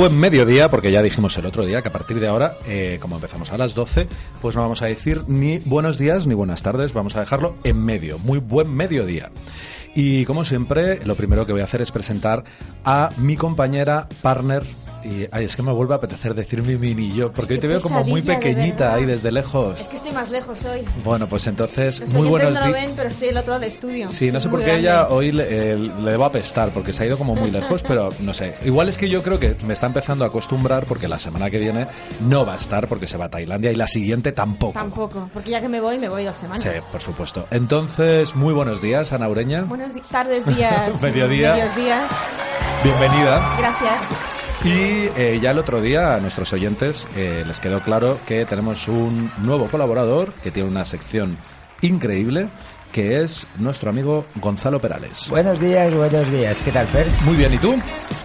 Buen mediodía, porque ya dijimos el otro día que a partir de ahora, eh, como empezamos a las 12, pues no vamos a decir ni buenos días ni buenas tardes, vamos a dejarlo en medio. Muy buen mediodía. Y como siempre, lo primero que voy a hacer es presentar a mi compañera, partner, y ay, es que me vuelve a apetecer decir mi mini yo, porque hoy te veo como muy de pequeñita verdad. ahí desde lejos. Es que estoy más lejos hoy. Bueno, pues entonces, Los muy buenos no lo días. ven, pero estoy del otro lado del estudio. Sí, no sé por qué grande. ella hoy le, eh, le debo apestar, porque se ha ido como muy lejos, pero no sé. Igual es que yo creo que me está empezando a acostumbrar, porque la semana que viene no va a estar, porque se va a Tailandia, y la siguiente tampoco. Tampoco, porque ya que me voy, me voy dos semanas. Sí, por supuesto. Entonces, muy buenos días, Ana Ureña. Buenas tardes, días. Mediodía. Medios días. Bienvenida. Gracias. Y eh, ya el otro día a nuestros oyentes eh, les quedó claro que tenemos un nuevo colaborador que tiene una sección increíble, que es nuestro amigo Gonzalo Perales. Buenos días, buenos días. ¿Qué tal, Fer? Muy bien, ¿y tú?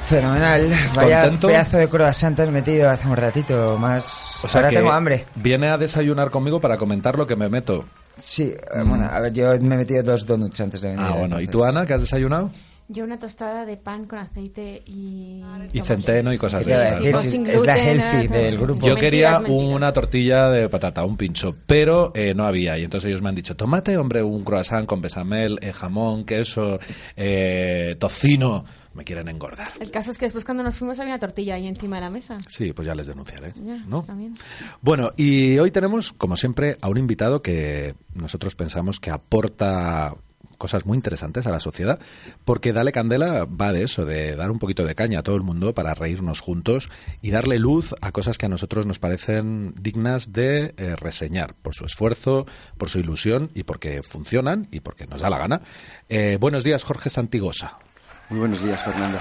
Fenomenal. Vaya ¿Contento? pedazo de croissant has metido hace un ratito más. O sea Ahora que tengo hambre. Viene a desayunar conmigo para comentar lo que me meto. Sí, eh, bueno, a ver, yo me he metido dos donuts antes de venir. Mm. Ah, bueno. ¿Y tú, Ana, qué has desayunado? Yo una tostada de pan con aceite y... Y centeno y cosas ¿Qué de estas. es la healthy del grupo. Yo Mentiras, quería mentiras. una tortilla de patata, un pincho, pero eh, no había. Y entonces ellos me han dicho, tómate, hombre, un croissant con besamel, eh, jamón, queso, eh, tocino. Me quieren engordar. El caso es que después cuando nos fuimos había una tortilla ahí encima de la mesa. Sí, pues ya les denunciaré. Ya, ¿no? está bien. Bueno, y hoy tenemos, como siempre, a un invitado que nosotros pensamos que aporta cosas muy interesantes a la sociedad, porque Dale Candela va de eso, de dar un poquito de caña a todo el mundo para reírnos juntos y darle luz a cosas que a nosotros nos parecen dignas de eh, reseñar por su esfuerzo, por su ilusión y porque funcionan y porque nos da la gana. Eh, buenos días, Jorge Santigosa. Muy buenos días, Fernando.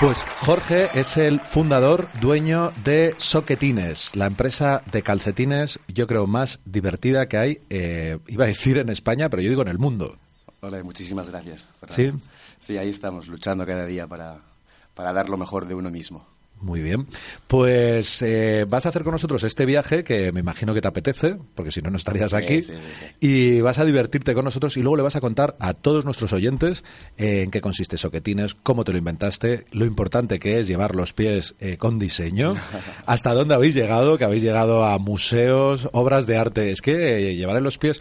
Pues Jorge es el fundador, dueño de Soquetines, la empresa de calcetines, yo creo, más divertida que hay, eh, iba a decir en España, pero yo digo en el mundo. Hola muchísimas gracias. ¿Sí? Sí, ahí estamos, luchando cada día para, para dar lo mejor de uno mismo. Muy bien. Pues eh, vas a hacer con nosotros este viaje que me imagino que te apetece, porque si no, no estarías aquí. sí, sí, sí. Y vas a divertirte con nosotros y luego le vas a contar a todos nuestros oyentes eh, en qué consiste Soquetines, cómo te lo inventaste, lo importante que es llevar los pies eh, con diseño, hasta dónde habéis llegado, que habéis llegado a museos, obras de arte. Es que llevar en los pies...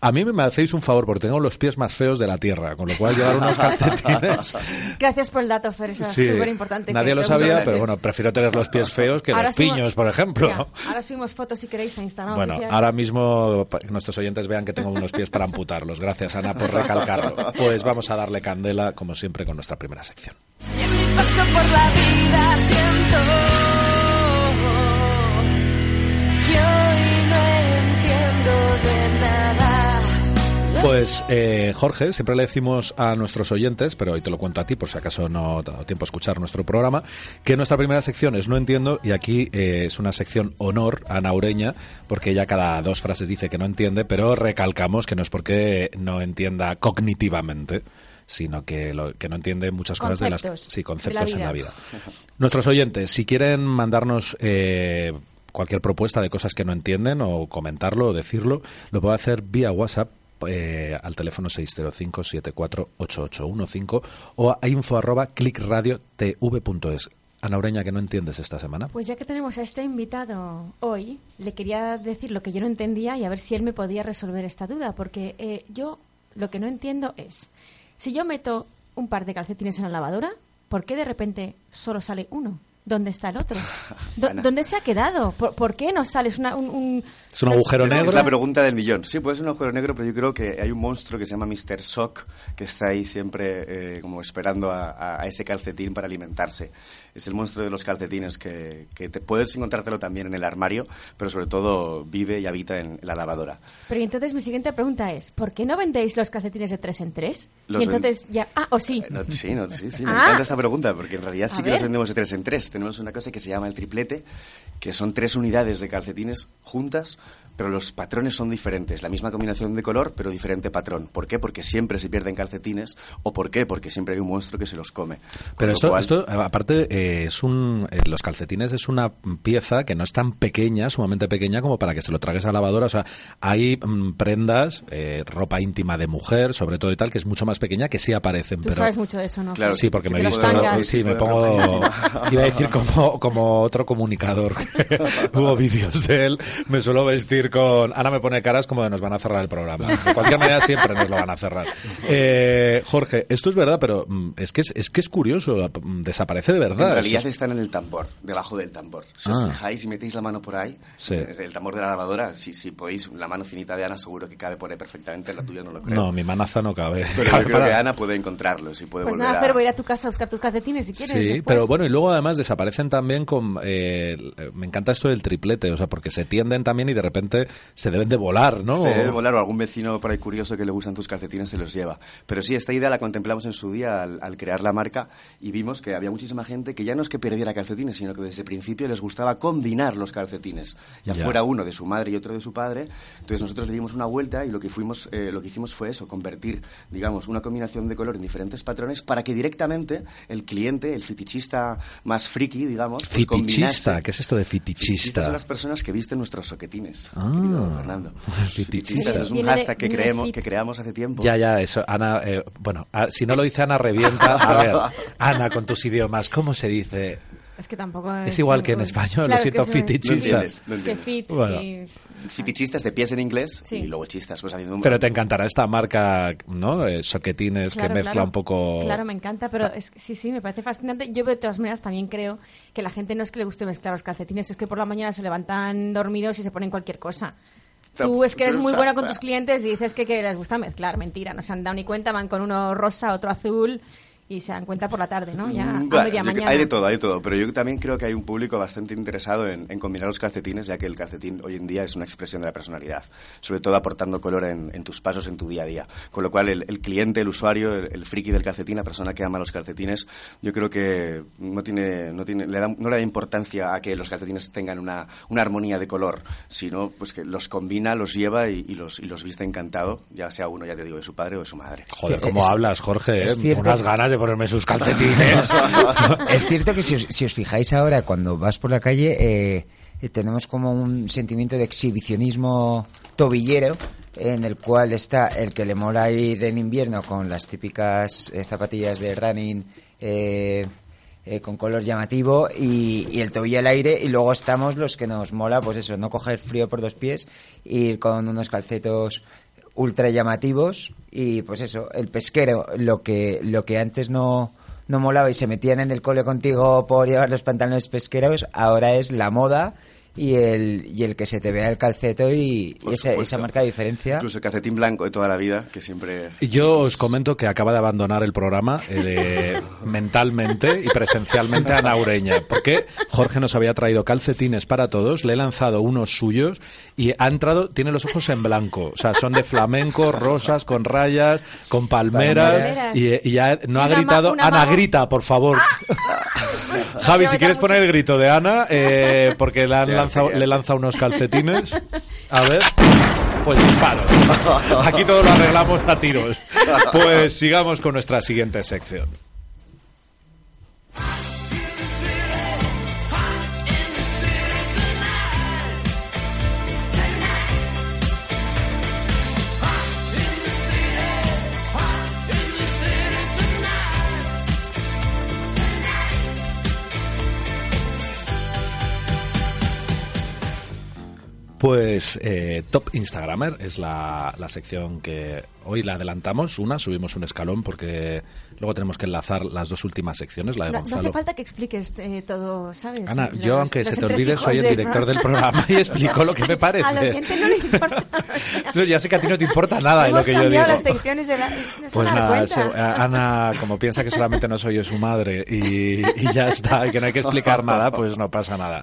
A mí me hacéis un favor porque tengo los pies más feos de la tierra, con lo cual llevar unos calcetines Gracias por el dato, Fer, eso Sí, es súper importante. Nadie lo sabía, pero bueno, prefiero tener los pies feos que los piños, por ejemplo. ahora subimos fotos si queréis a Instagram. Bueno, oficial. ahora mismo que nuestros oyentes vean que tengo unos pies para amputarlos. Gracias, Ana, por recalcarlo. Pues vamos a darle candela, como siempre, con nuestra primera sección. Y en mi paso por la vida siento Pues eh, Jorge, siempre le decimos a nuestros oyentes, pero hoy te lo cuento a ti por si acaso no te ha dado tiempo a escuchar nuestro programa, que nuestra primera sección es No entiendo y aquí eh, es una sección honor a Naureña, porque ella cada dos frases dice que no entiende, pero recalcamos que no es porque no entienda cognitivamente sino que, lo, que no entiende muchas cosas de las Conceptos sí, de conceptos la en la vida. Nuestros oyentes, si quieren mandarnos eh, cualquier propuesta de cosas que no entienden o comentarlo o decirlo, lo puede hacer vía WhatsApp eh, al teléfono 605-748815 o a info arroba clickradiotv.es. Ana Ureña, que no entiendes esta semana? Pues ya que tenemos a este invitado hoy, le quería decir lo que yo no entendía y a ver si él me podía resolver esta duda, porque eh, yo lo que no entiendo es, si yo meto un par de calcetines en la lavadora, ¿por qué de repente solo sale uno? ¿Dónde está el otro? ¿Dónde se ha quedado? ¿Por, por qué no sale? Es una- un, un- Es un agujero Es- negro. Es la pregunta del millón. Sí, puede ser un agujero negro, pero yo creo que hay un monstruo que se llama Mr. Shock que está ahí siempre eh, como esperando a, a- a ese calcetín para alimentarse. Es el monstruo de los calcetines que, que te, puedes encontrártelo también en el armario, pero sobre todo vive y habita en la lavadora. Pero entonces mi siguiente pregunta es, ¿por qué no vendéis los calcetines de tres en tres? Los y entonces ya... Ah, o sí. Eh, no, sí, no, sí, sí, me Ah. encanta esta pregunta, porque en realidad A sí que ver. los vendemos de tres en tres. Tenemos una cosa que se llama el triplete, que son tres unidades de calcetines juntas, pero los patrones son diferentes. La misma combinación de color, pero diferente patrón. ¿Por qué? Porque siempre se pierden calcetines. ¿O por qué? Porque siempre hay un monstruo que se los come. Con Pero lo esto, cual- esto, eh, aparte, eh, es un, eh, los calcetines es una pieza que no es tan pequeña, sumamente pequeña, como para que se lo tragues a la lavadora. O sea, hay mm, prendas, eh, ropa íntima de mujer, sobre todo y tal, que es mucho más pequeña, que sí aparecen. Tú pero sabes mucho de eso, ¿no? Claro, Sí, porque me he visto. tangas. Sí, me pongo. Iba a decir como, como otro comunicador. Hubo vídeos de él. Me suelo vestir con. Ana me pone caras como de nos van a cerrar el programa. De cualquier manera, siempre nos lo van a cerrar. Eh, Jorge, esto es verdad, pero mm, es que es, es que es curioso. mm, Desaparece de verdad. En realidad es- están en el tambor, debajo del tambor. Si os Ah. fijáis y metéis la mano por ahí, Sí. eh, el tambor de la lavadora, si, si podéis, la mano finita de Ana seguro que cabe por ahí perfectamente, la tuya no lo creo. No, mi manaza no cabe. Pero Cabe yo creo para- que Ana puede encontrarlos y puede Pues volver nada, a... Fer, voy a ir a tu casa a buscar tus calcetines si quieres. Sí, después. pero bueno, y luego además desaparecen también con... eh, me encanta esto del triplete, o sea, porque se tienden también y de repente se deben de volar, ¿no? Se debe volar o algún vecino por ahí curioso que le gustan tus calcetines se los lleva. Pero sí, esta idea la contemplamos en su día al, al crear la marca y vimos que había muchísima gente que ya no es que perdiera calcetines, sino que desde el principio les gustaba combinar los calcetines. Ya, Ya. fuera uno de su madre y otro de su padre. Entonces nosotros le dimos una vuelta y lo que, fuimos, eh, lo que hicimos fue eso, convertir, digamos, una combinación de color en diferentes patrones para que directamente el cliente, el fetichista más friki, digamos, pues Fitichista, ¿qué es esto de fitichista? son las personas que visten nuestros soquetines, Ah. Fernando. Es un hashtag que, creemos, que creamos hace tiempo. Ya, ya, eso, Ana, eh, bueno, a- si no lo dice Ana, revienta. A ver, Ana, con tus idiomas, ¿cómo se dice? Es que tampoco Es igual que en español, lo es siento, que se me- fetichista. No entiendes, no Es que entiendes. fit Bueno. y- Fetichistas de pies en inglés Sí. y luego chistas, pues haciendo un... Pero te encantará esta marca, ¿no? Eh, soquetines Claro, que mezcla claro. un poco... Claro, me encanta, pero es, sí, sí, me parece fascinante. Yo de todas maneras también creo que la gente no es que le guste mezclar los calcetines, es que por la mañana se levantan dormidos y se ponen cualquier cosa. Tú es que eres muy buena con tus clientes y dices que, que les gusta mezclar. Mentira, no se han dado ni cuenta, van con uno rosa, otro azul y se dan cuenta por la tarde, ¿no? Ya Mm, a bueno, media yo que- mañana. Hay de todo, hay de todo, pero yo también creo que hay un público bastante interesado en, en combinar los calcetines, ya que el calcetín hoy en día es una expresión de la personalidad, sobre todo aportando color en, en tus pasos en tu día a día. Con lo cual, el, el cliente, el usuario, el, el friki del calcetín, la persona que ama los calcetines, yo creo que no tiene, no tiene, le da, no le da importancia a que los calcetines tengan una, una armonía de color, sino pues que los combina, los lleva y, y los, y los viste encantado, ya sea uno, ya te digo, de su padre o de su madre. Joder, ¿cómo Es- hablas, Jorge? es eh? cierto. Unas ganas de ponerme sus calcetines. Es cierto que si os, si os fijáis ahora, cuando vas por la calle, eh, eh, tenemos como un sentimiento de exhibicionismo tobillero, en el cual está el que le mola ir en invierno con las típicas eh, zapatillas de running eh, con color llamativo y, y el tobillo al aire, y luego estamos los que nos mola, pues eso, no coger frío por dos pies, ir con unos calcetos ultra llamativos y pues eso, el pesquero, lo que, lo que antes no, no molaba y se metían en el cole contigo por llevar los pantalones pesqueros, ahora es la moda y el, y el que se te vea el calceto y, y esa, esa marca diferencia. Incluso el calcetín blanco de toda la vida, que siempre... Yo os comento que acaba de abandonar el programa eh, de- mentalmente y presencialmente a Naureña, porque Jorge nos había traído calcetines para todos, le he lanzado unos suyos y ha entrado, tiene los ojos en blanco, o sea, son de flamenco, rosas, con rayas, con palmeras, Palmeras. y, y ya no ha Una gritado, Ana, grita, por favor. Javi, Quiero si quieres poner el grito de Ana, eh, porque le, han Le lanza unos calcetines. A ver. Pues disparo. Aquí todo lo arreglamos a tiros. Pues sigamos con nuestra siguiente sección. Pues eh, Top Instagramer es la, la sección que hoy la adelantamos, una, subimos un escalón porque luego tenemos que enlazar las dos últimas secciones, la de No, no Gonzalo. hace falta que expliques eh, todo, ¿sabes? Ana, Los- yo aunque se te olvide soy el director del programa y explico lo que me parece. Al oyente no le importa. Ya sé que a ti no te importa nada de lo que yo digo. las secciones de la... no Pues nada, se- a- Ana, como piensa que solamente no soy yo su madre y, y ya está, y que no hay que explicar nada, pues no pasa nada.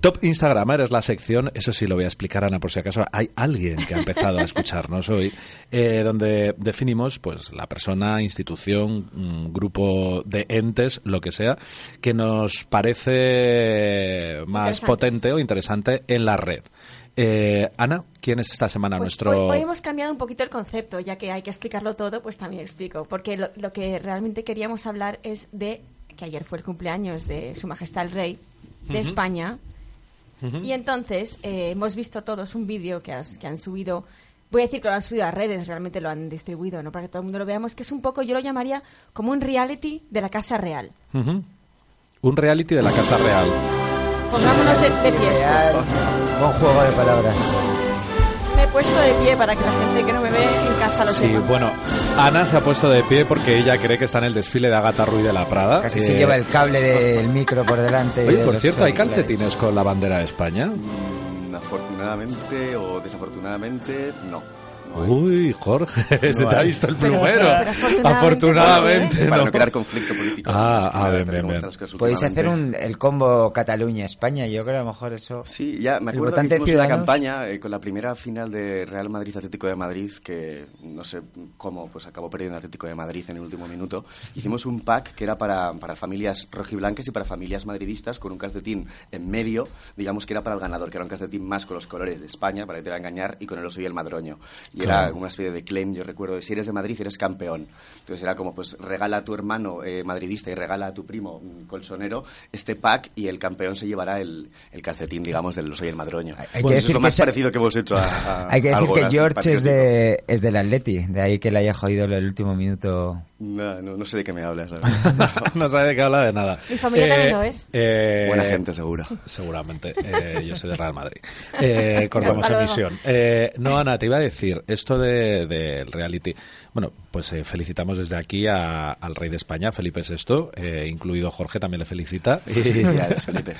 Top Instagramer es la sección, eso sí lo voy a explicar, Ana, por si acaso hay alguien que ha empezado a escucharnos hoy, eh, donde definimos pues la persona, institución, mm, grupo de entes, lo que sea, que nos parece más potente o interesante en la red. Eh, Ana, ¿quién es esta semana Pues nuestro...? hoy, hoy hemos cambiado un poquito el concepto, ya que hay que explicarlo todo, pues también explico. Porque lo, lo que realmente queríamos hablar es de que ayer fue el cumpleaños de Su Majestad el Rey de España. Y entonces eh, hemos visto todos un vídeo que, has- que han subido. Voy a decir que lo han subido a redes, realmente lo han distribuido, ¿no? Para que todo el mundo lo veamos, que es un poco, yo lo llamaría como un reality de la Casa Real. Ujú. Un reality de la Casa Real. Pongámonos de, pie. Real, buen juego de palabras. Me he puesto de pie para que la gente que no me ve en casa lo Sí, sepa. bueno, Ana se ha puesto de pie porque ella cree que está en el desfile de Agatha Ruiz de la Prada. Casi Eh, se lleva el cable del micro por delante. y Oye, por cierto, ¿hay calcetines con la bandera de España? Afortunadamente o desafortunadamente, no. Uy, Jorge, se te ha visto el plumero. pero afortunadamente, para no. crear conflicto político. Ah, ah, bien, bien, bien. Podéis hacer un, el combo Cataluña-España. Yo creo que a lo mejor eso. Sí, ya me acuerdo que hicimos una Ciudadanos. campaña eh, con la primera final de Real Madrid Atlético de Madrid que no sé cómo pues acabó perdiendo Atlético de Madrid en el último minuto. Hicimos un pack que era para, para familias rojiblancas y para familias madridistas con un calcetín en medio, digamos que era para el ganador, que era un calcetín más con los colores de España para que te va a engañar y con el oso y el madroño. Y Claro. era una especie de claim, yo recuerdo, de si eres de Madrid eres campeón. Entonces era como pues regala a tu hermano eh, madridista y regala a tu primo colchonero este pack y el campeón se llevará el, el calcetín, digamos, del oso y el madroño. Hay- Pues que eso es decir lo que más parecido que hemos hecho a, a- Hay que decir algo que George es, de, es del Atleti. De ahí que le haya jodido el último minuto. No, no, no sé de qué me hablas. la verdad. no sabe de qué habla de nada. Mi familia también lo es. eh, Buena gente, seguro. Seguramente. Eh, yo soy de Real Madrid. Eh, cortamos emisión. Eh, no, Ana, te iba a decir, esto del de, reality. Bueno, pues eh, felicitamos desde aquí a- al rey de España, Felipe VI, eh, incluido Jorge, también le felicita. Felicidades, Felipe.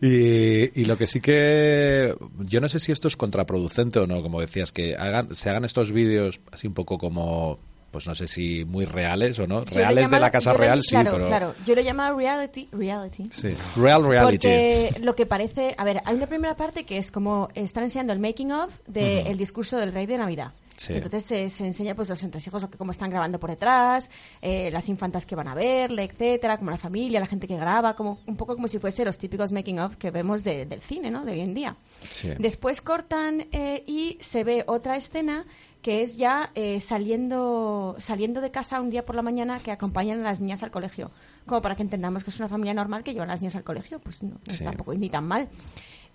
Y, y lo que sí que yo no sé si esto es contraproducente o no, como decías, que hagan, se hagan estos vídeos así un poco como, pues no sé si muy reales o no, reales de la Casa Real, sí, claro, pero Claro, yo lo llamo reality, reality. sí, real reality. Porque lo que parece, a ver, hay una primera parte que es como están enseñando el making of del discurso del rey de Navidad. Sí. Entonces se, se enseña pues los entresijos, cómo están grabando por detrás, eh, las infantas que van a verle, etcétera, como la familia, la gente que graba, como un poco como si fuese los típicos making of que vemos de- del cine, ¿no? De hoy en día. Sí. Después cortan eh, y se ve otra escena que es ya eh, saliendo saliendo de casa un día por la mañana que acompañan a las niñas al colegio. Como para que entendamos que es una familia normal que lleva a las niñas al colegio, pues no, no es Sí. tampoco ni tan mal.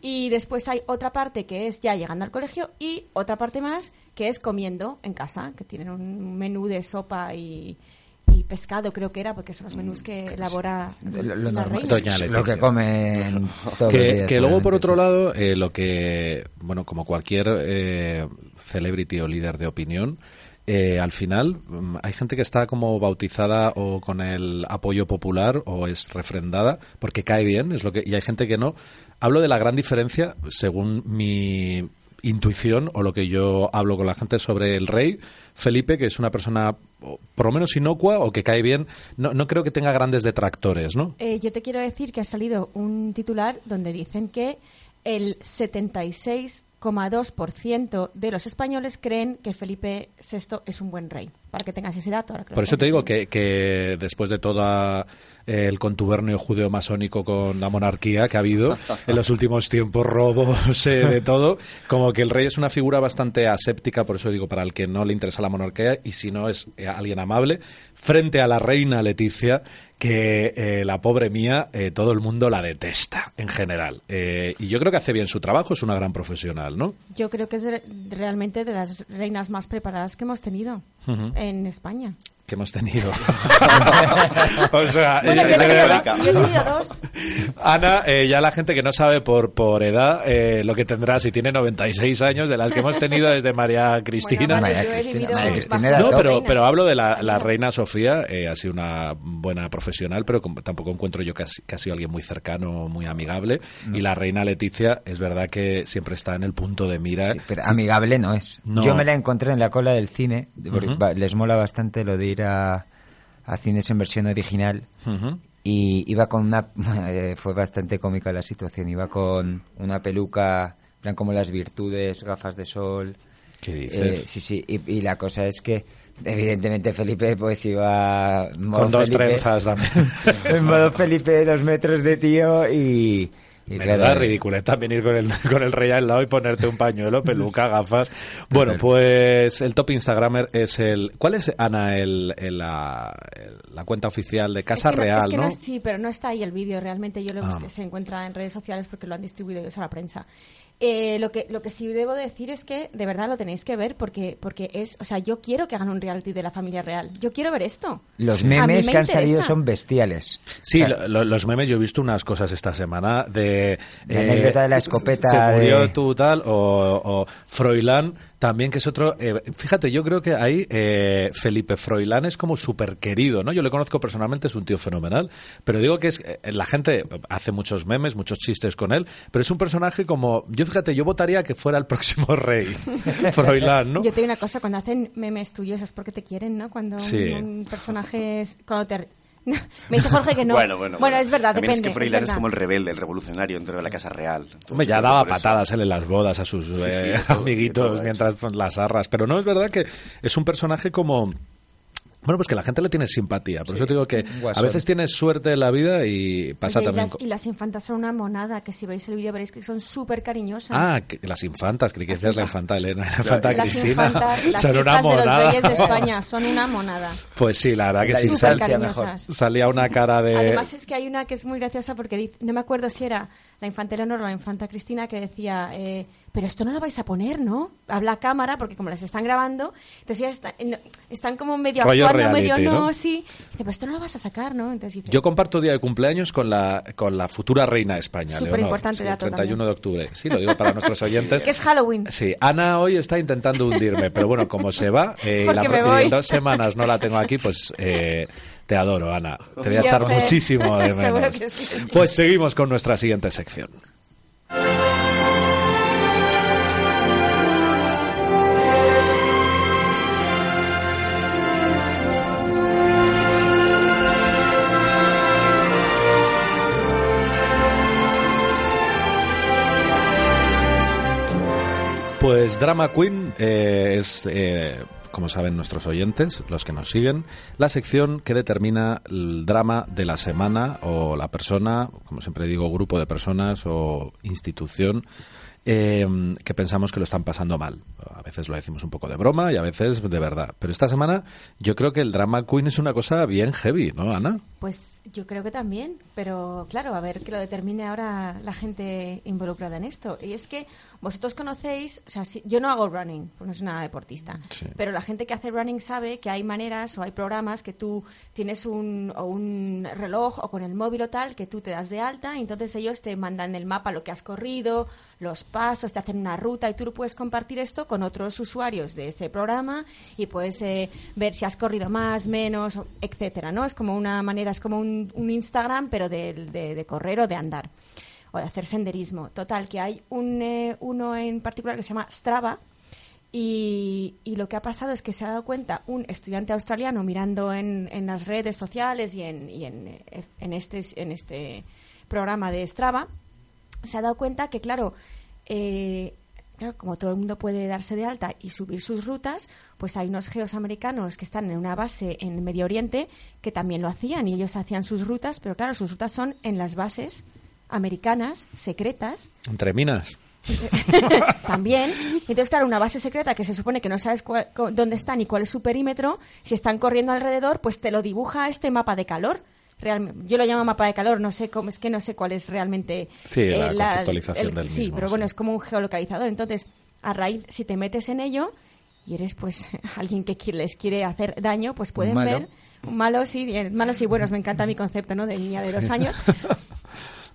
Y después hay otra parte que es ya llegando al colegio y otra parte más que es comiendo en casa, que tienen un menú de sopa y pescado, creo que era, porque son los menús que elabora Lo, lo la normal. reina. Doña lo que comen todos los que, días, que luego por otro sí. lado eh, lo que bueno como cualquier eh, celebrity o líder de opinión eh, al final mm, hay gente que está como bautizada o con el apoyo popular o es refrendada porque cae bien es lo que y hay gente que no hablo de la gran diferencia según mi intuición o lo que yo hablo con la gente sobre el rey Felipe que es una persona por lo menos inocua o que cae bien no, no creo que tenga grandes detractores no Eh, yo te quiero decir que ha salido un titular donde dicen que el 76,2% de los españoles creen que Felipe VI es un buen rey. Para que tengas ese dato. ahora que Por eso te digo que, que después de todo el contubernio judeo-masónico con la monarquía que ha habido en los últimos tiempos, robos, eh, de todo, como que el rey es una figura bastante aséptica, por eso digo, para el que no le interesa la monarquía y si no es eh, alguien amable, frente a la reina Leticia, que eh, la pobre mía, eh, todo el mundo la detesta en general. Eh, y yo creo que hace bien su trabajo, es una gran profesional, ¿no? Yo creo que es re- realmente de las reinas más preparadas que hemos tenido en España. Que hemos tenido. o sea, Bueno, eh, yo he de tenido verdad, dos, yo he tenido dos. Ana, eh, ya la gente que no sabe por, por edad eh, lo que tendrá si tiene 96 años, de las que hemos tenido desde María Cristina. Bueno, María Cristina- María Cristina No, pero, pero hablo de la, la reina Sofía, eh, ha sido una buena profesional, pero como tampoco encuentro yo que ha, que ha sido alguien muy cercano, muy amigable. Y la reina Leticia, es verdad que siempre está en el punto de mira. Sí, pero amigable no es. No. Yo me la encontré en la cola del cine, porque Ujú. va- les mola bastante lo de ir a, a cines en versión original. Ujú. Y iba con una... eh, fue bastante cómica la situación. Iba con una peluca, en plan como las virtudes, gafas de sol. ¿Qué dices? Eh, sí, sí. Y, y la cosa es que, evidentemente, Felipe pues iba... Con dos Felipe- trenzas también. en modo Felipe, dos metros de tío y... y Menuda claro, ridícula también ir con el, con el rey al lado y ponerte un pañuelo, peluca, gafas. Bueno, pues el top Instagramer es el... ¿Cuál es, Ana, el, el- la, el- la cuenta oficial de Casa Es que no- Real, es que no? no- sí, pero no está ahí el vídeo realmente. Yo lo Ah. busqué, se encuentra en redes sociales porque lo han distribuido ellos a la prensa. Eh, lo que lo que sí debo decir es que de verdad lo tenéis que ver porque porque es, o sea, yo quiero que hagan un reality de la familia real. Yo quiero ver esto. Los memes me que han salido son bestiales. Sí, O sea, lo- lo- los memes, yo he visto unas cosas esta semana de... eh, La anécdota de la escopeta Se murió de- tú tal, o, o Froilán también, que es otro... eh, fíjate, yo creo que ahí eh, Felipe Froilán es como súper querido, ¿no? Yo le conozco personalmente, es un tío fenomenal, pero digo que es eh, la gente hace muchos memes, muchos chistes con él, pero es un personaje como... Yo fíjate, yo votaría que fuera el próximo rey, Froilán, ¿no? Yo te digo una cosa, cuando hacen memes tuyos es porque te quieren, ¿no? Cuando Sí. un personaje es, cuando te me dice Jorge que no. Bueno, bueno, bueno. es verdad, También depende. es que Froilán es, verdad. como el rebelde, el revolucionario dentro de la Casa Real. Hombre, ya que daba patadas él en las bodas a sus Sí, sí, eh, todo, amiguitos mientras pues, las arras. Pero no, es verdad que es un personaje como... Bueno, pues que la gente le tiene simpatía. Por eso te digo que a veces tienes suerte en la vida y pasa Oye, y también... las, y las infantas son una monada, que si veis el vídeo veréis que son súper cariñosas. Ah, que las infantas, creí que decías la infa- infanta Elena, la infanta las Cristina. infantas, las Son una hijas de los monada. reyes de España, son una monada. Pues sí, la verdad que La sí. Infancia cariñosas. Salía una cara de... Además es que hay una que es muy graciosa porque dice- no me acuerdo si era la infanta Eleonor o la infanta Cristina que decía, eh, pero esto no lo vais a poner, ¿no? Habla a cámara porque como las están grabando, entonces ya está- no, están como medio Rollo actuando, medio no, ¿no? sí. Dice, pero esto no lo vas a sacar, ¿no? Entonces dice, Yo comparto día de cumpleaños con la, con la futura reina de España, Súper Leonor. importante Sí, el dato 31 también. de octubre. Sí, lo digo para nuestros oyentes. que es Halloween. Sí, Ana hoy está intentando hundirme, pero bueno, como se va, eh, y porque la- me y voy. en dos semanas no la tengo aquí, pues eh, te adoro, Ana. Te voy a echar muchísimo de menos. sí. Pues seguimos con nuestra siguiente sección. Pues Drama Queen eh, es, eh, como saben nuestros oyentes, los que nos siguen, la sección que determina el drama de la semana o la persona, como siempre digo, grupo de personas o institución eh, que pensamos que lo están pasando mal. A veces lo decimos un poco de broma y a veces de verdad. Pero esta semana yo creo que el Drama Queen es una cosa bien heavy, ¿no, Ana? Pues yo creo que también, pero claro, a ver que lo determine ahora la gente involucrada en esto. Y es que vosotros conocéis, o sea, si- yo no hago running, porque no soy una deportista, Sí. pero la gente que hace running sabe que hay maneras o hay programas que tú tienes un, o un reloj o con el móvil o tal, que tú te das de alta y entonces ellos te mandan el mapa, lo que has corrido, los pasos, te hacen una ruta y tú puedes compartir esto con otros usuarios de ese programa y puedes eh, ver si has corrido más, menos, etcétera, ¿no? Es como una manera, es como un, Instagram, pero de, de- correr o de andar o de hacer senderismo. Total, que hay un, eh, uno en particular que se llama Strava y, y lo que ha pasado es que se ha dado cuenta un estudiante australiano mirando en, en las redes sociales y en, y en, eh, en este, en este programa de Strava, se ha dado cuenta que, claro, eh, claro, como todo el mundo puede darse de alta y subir sus rutas, pues hay unos geos americanos que están en una base en Medio Oriente que también lo hacían y ellos hacían sus rutas, pero claro, sus rutas son en las bases americanas, secretas, Entre minas. también. Entonces, claro, una base secreta que se supone que no sabes cuál- dónde están y cuál es su perímetro, si están corriendo alrededor, pues te lo dibuja este mapa de calor. Realmente, yo lo llamo mapa de calor, no sé cómo, es que no sé cuál es realmente Sí, la conceptualización del sí, mismo, pero bueno, sí. es como un geolocalizador. Entonces, a raíz, si te metes en ello y eres pues alguien que les quiere hacer daño, pues pueden malo. ver un malo sí, eh, malos y buenos, me encanta mi concepto, ¿no? De niña de dos años.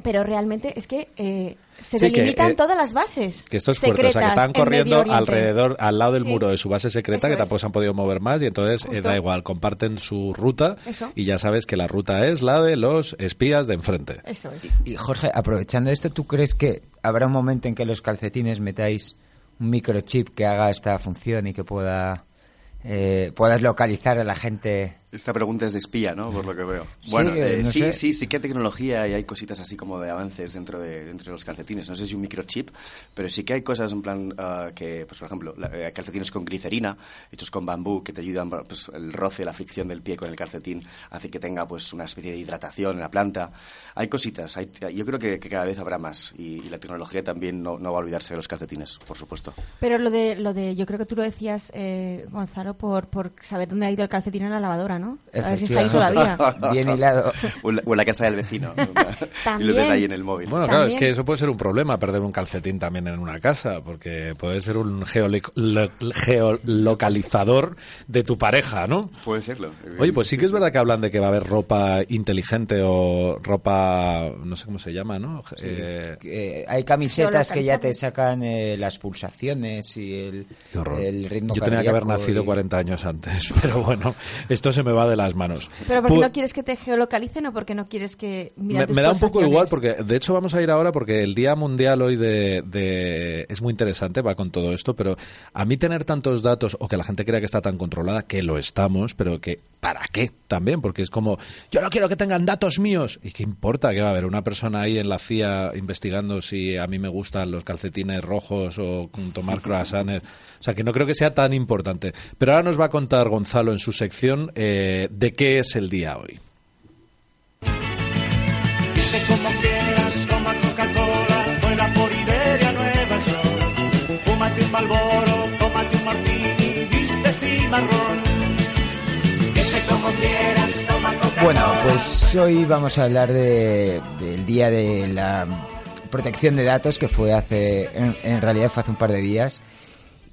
Pero realmente es que eh, se Sí, que, delimitan eh, todas las bases. Que esto es fuerte, o sea, que están corriendo alrededor, al lado del Sí. muro de su base secreta, Eso que es. tampoco se han podido mover más, y entonces eh, da igual, comparten su ruta, Eso. y ya sabes que la ruta es la de los espías de enfrente. Eso es. Y Jorge, aprovechando esto, ¿tú crees que habrá un momento en que los calcetines metáis un microchip que haga esta función y que pueda eh, puedas localizar a la gente? Esta pregunta es de espía, ¿no? Por lo que veo. Sí, Bueno, eh, eh, no sí, sí, sí que hay tecnología y hay cositas así como de avances dentro de, dentro de los calcetines. No sé si un microchip, pero sí que hay cosas en plan ah, que, pues por ejemplo, la- eh, calcetines con glicerina, hechos con bambú, que te ayudan, pues el roce, la fricción del pie con el calcetín hace que tenga pues una especie de hidratación en la planta. Hay cositas, hay- yo creo que, que cada vez habrá más y, y la tecnología también no, no va a olvidarse de los calcetines, por supuesto. Pero lo de, lo de, yo creo que tú lo decías, eh, Gonzalo, por, por saber dónde ha ido el calcetín en la lavadora, ¿no? A ver si está ahí todavía. Bien hilado. o, en la, casa del vecino. ¿no? y lo ves También. ahí en el móvil. Bueno, claro, es que eso puede ser un problema, perder un calcetín también en una casa, porque puede ser un geolocalizador de tu pareja, ¿no? Puede serlo. Oye, pues sí que es verdad que hablan de que va a haber ropa inteligente o ropa, no sé cómo se llama, ¿no? Eh, Eh, hay camisetas que ya te sacan eh, las pulsaciones y el, ritmo Yo tenía que haber nacido y- 40 años antes, pero bueno, esto se me va de las manos. Pero porque Pu- no quieres que te geolocalicen o porque no quieres que me, tus me da un poco igual porque de hecho vamos a ir ahora porque el día mundial hoy de, de- es muy interesante va con todo esto pero a mí tener tantos datos o que la gente crea que está tan controlada que lo estamos pero que para qué también porque es como yo no quiero que tengan datos míos y qué importa que va a haber una persona ahí en la CIA investigando si a mí me gustan los calcetines rojos o tomar croissants o sea que no creo que sea tan importante. Pero ahora nos va a contar Gonzalo en su sección eh, de qué es el día hoy Viste como quieras, toma Coca-Cola, vuela por Iberia, Nueva York. Fúmate un Malboro, tómate un martini, viste cimarrón. Viste como quieras, toma Coca-Cola. Bueno, pues hoy vamos a hablar de, del día de la protección de datos que fue hace, en, en realidad fue hace un par de días.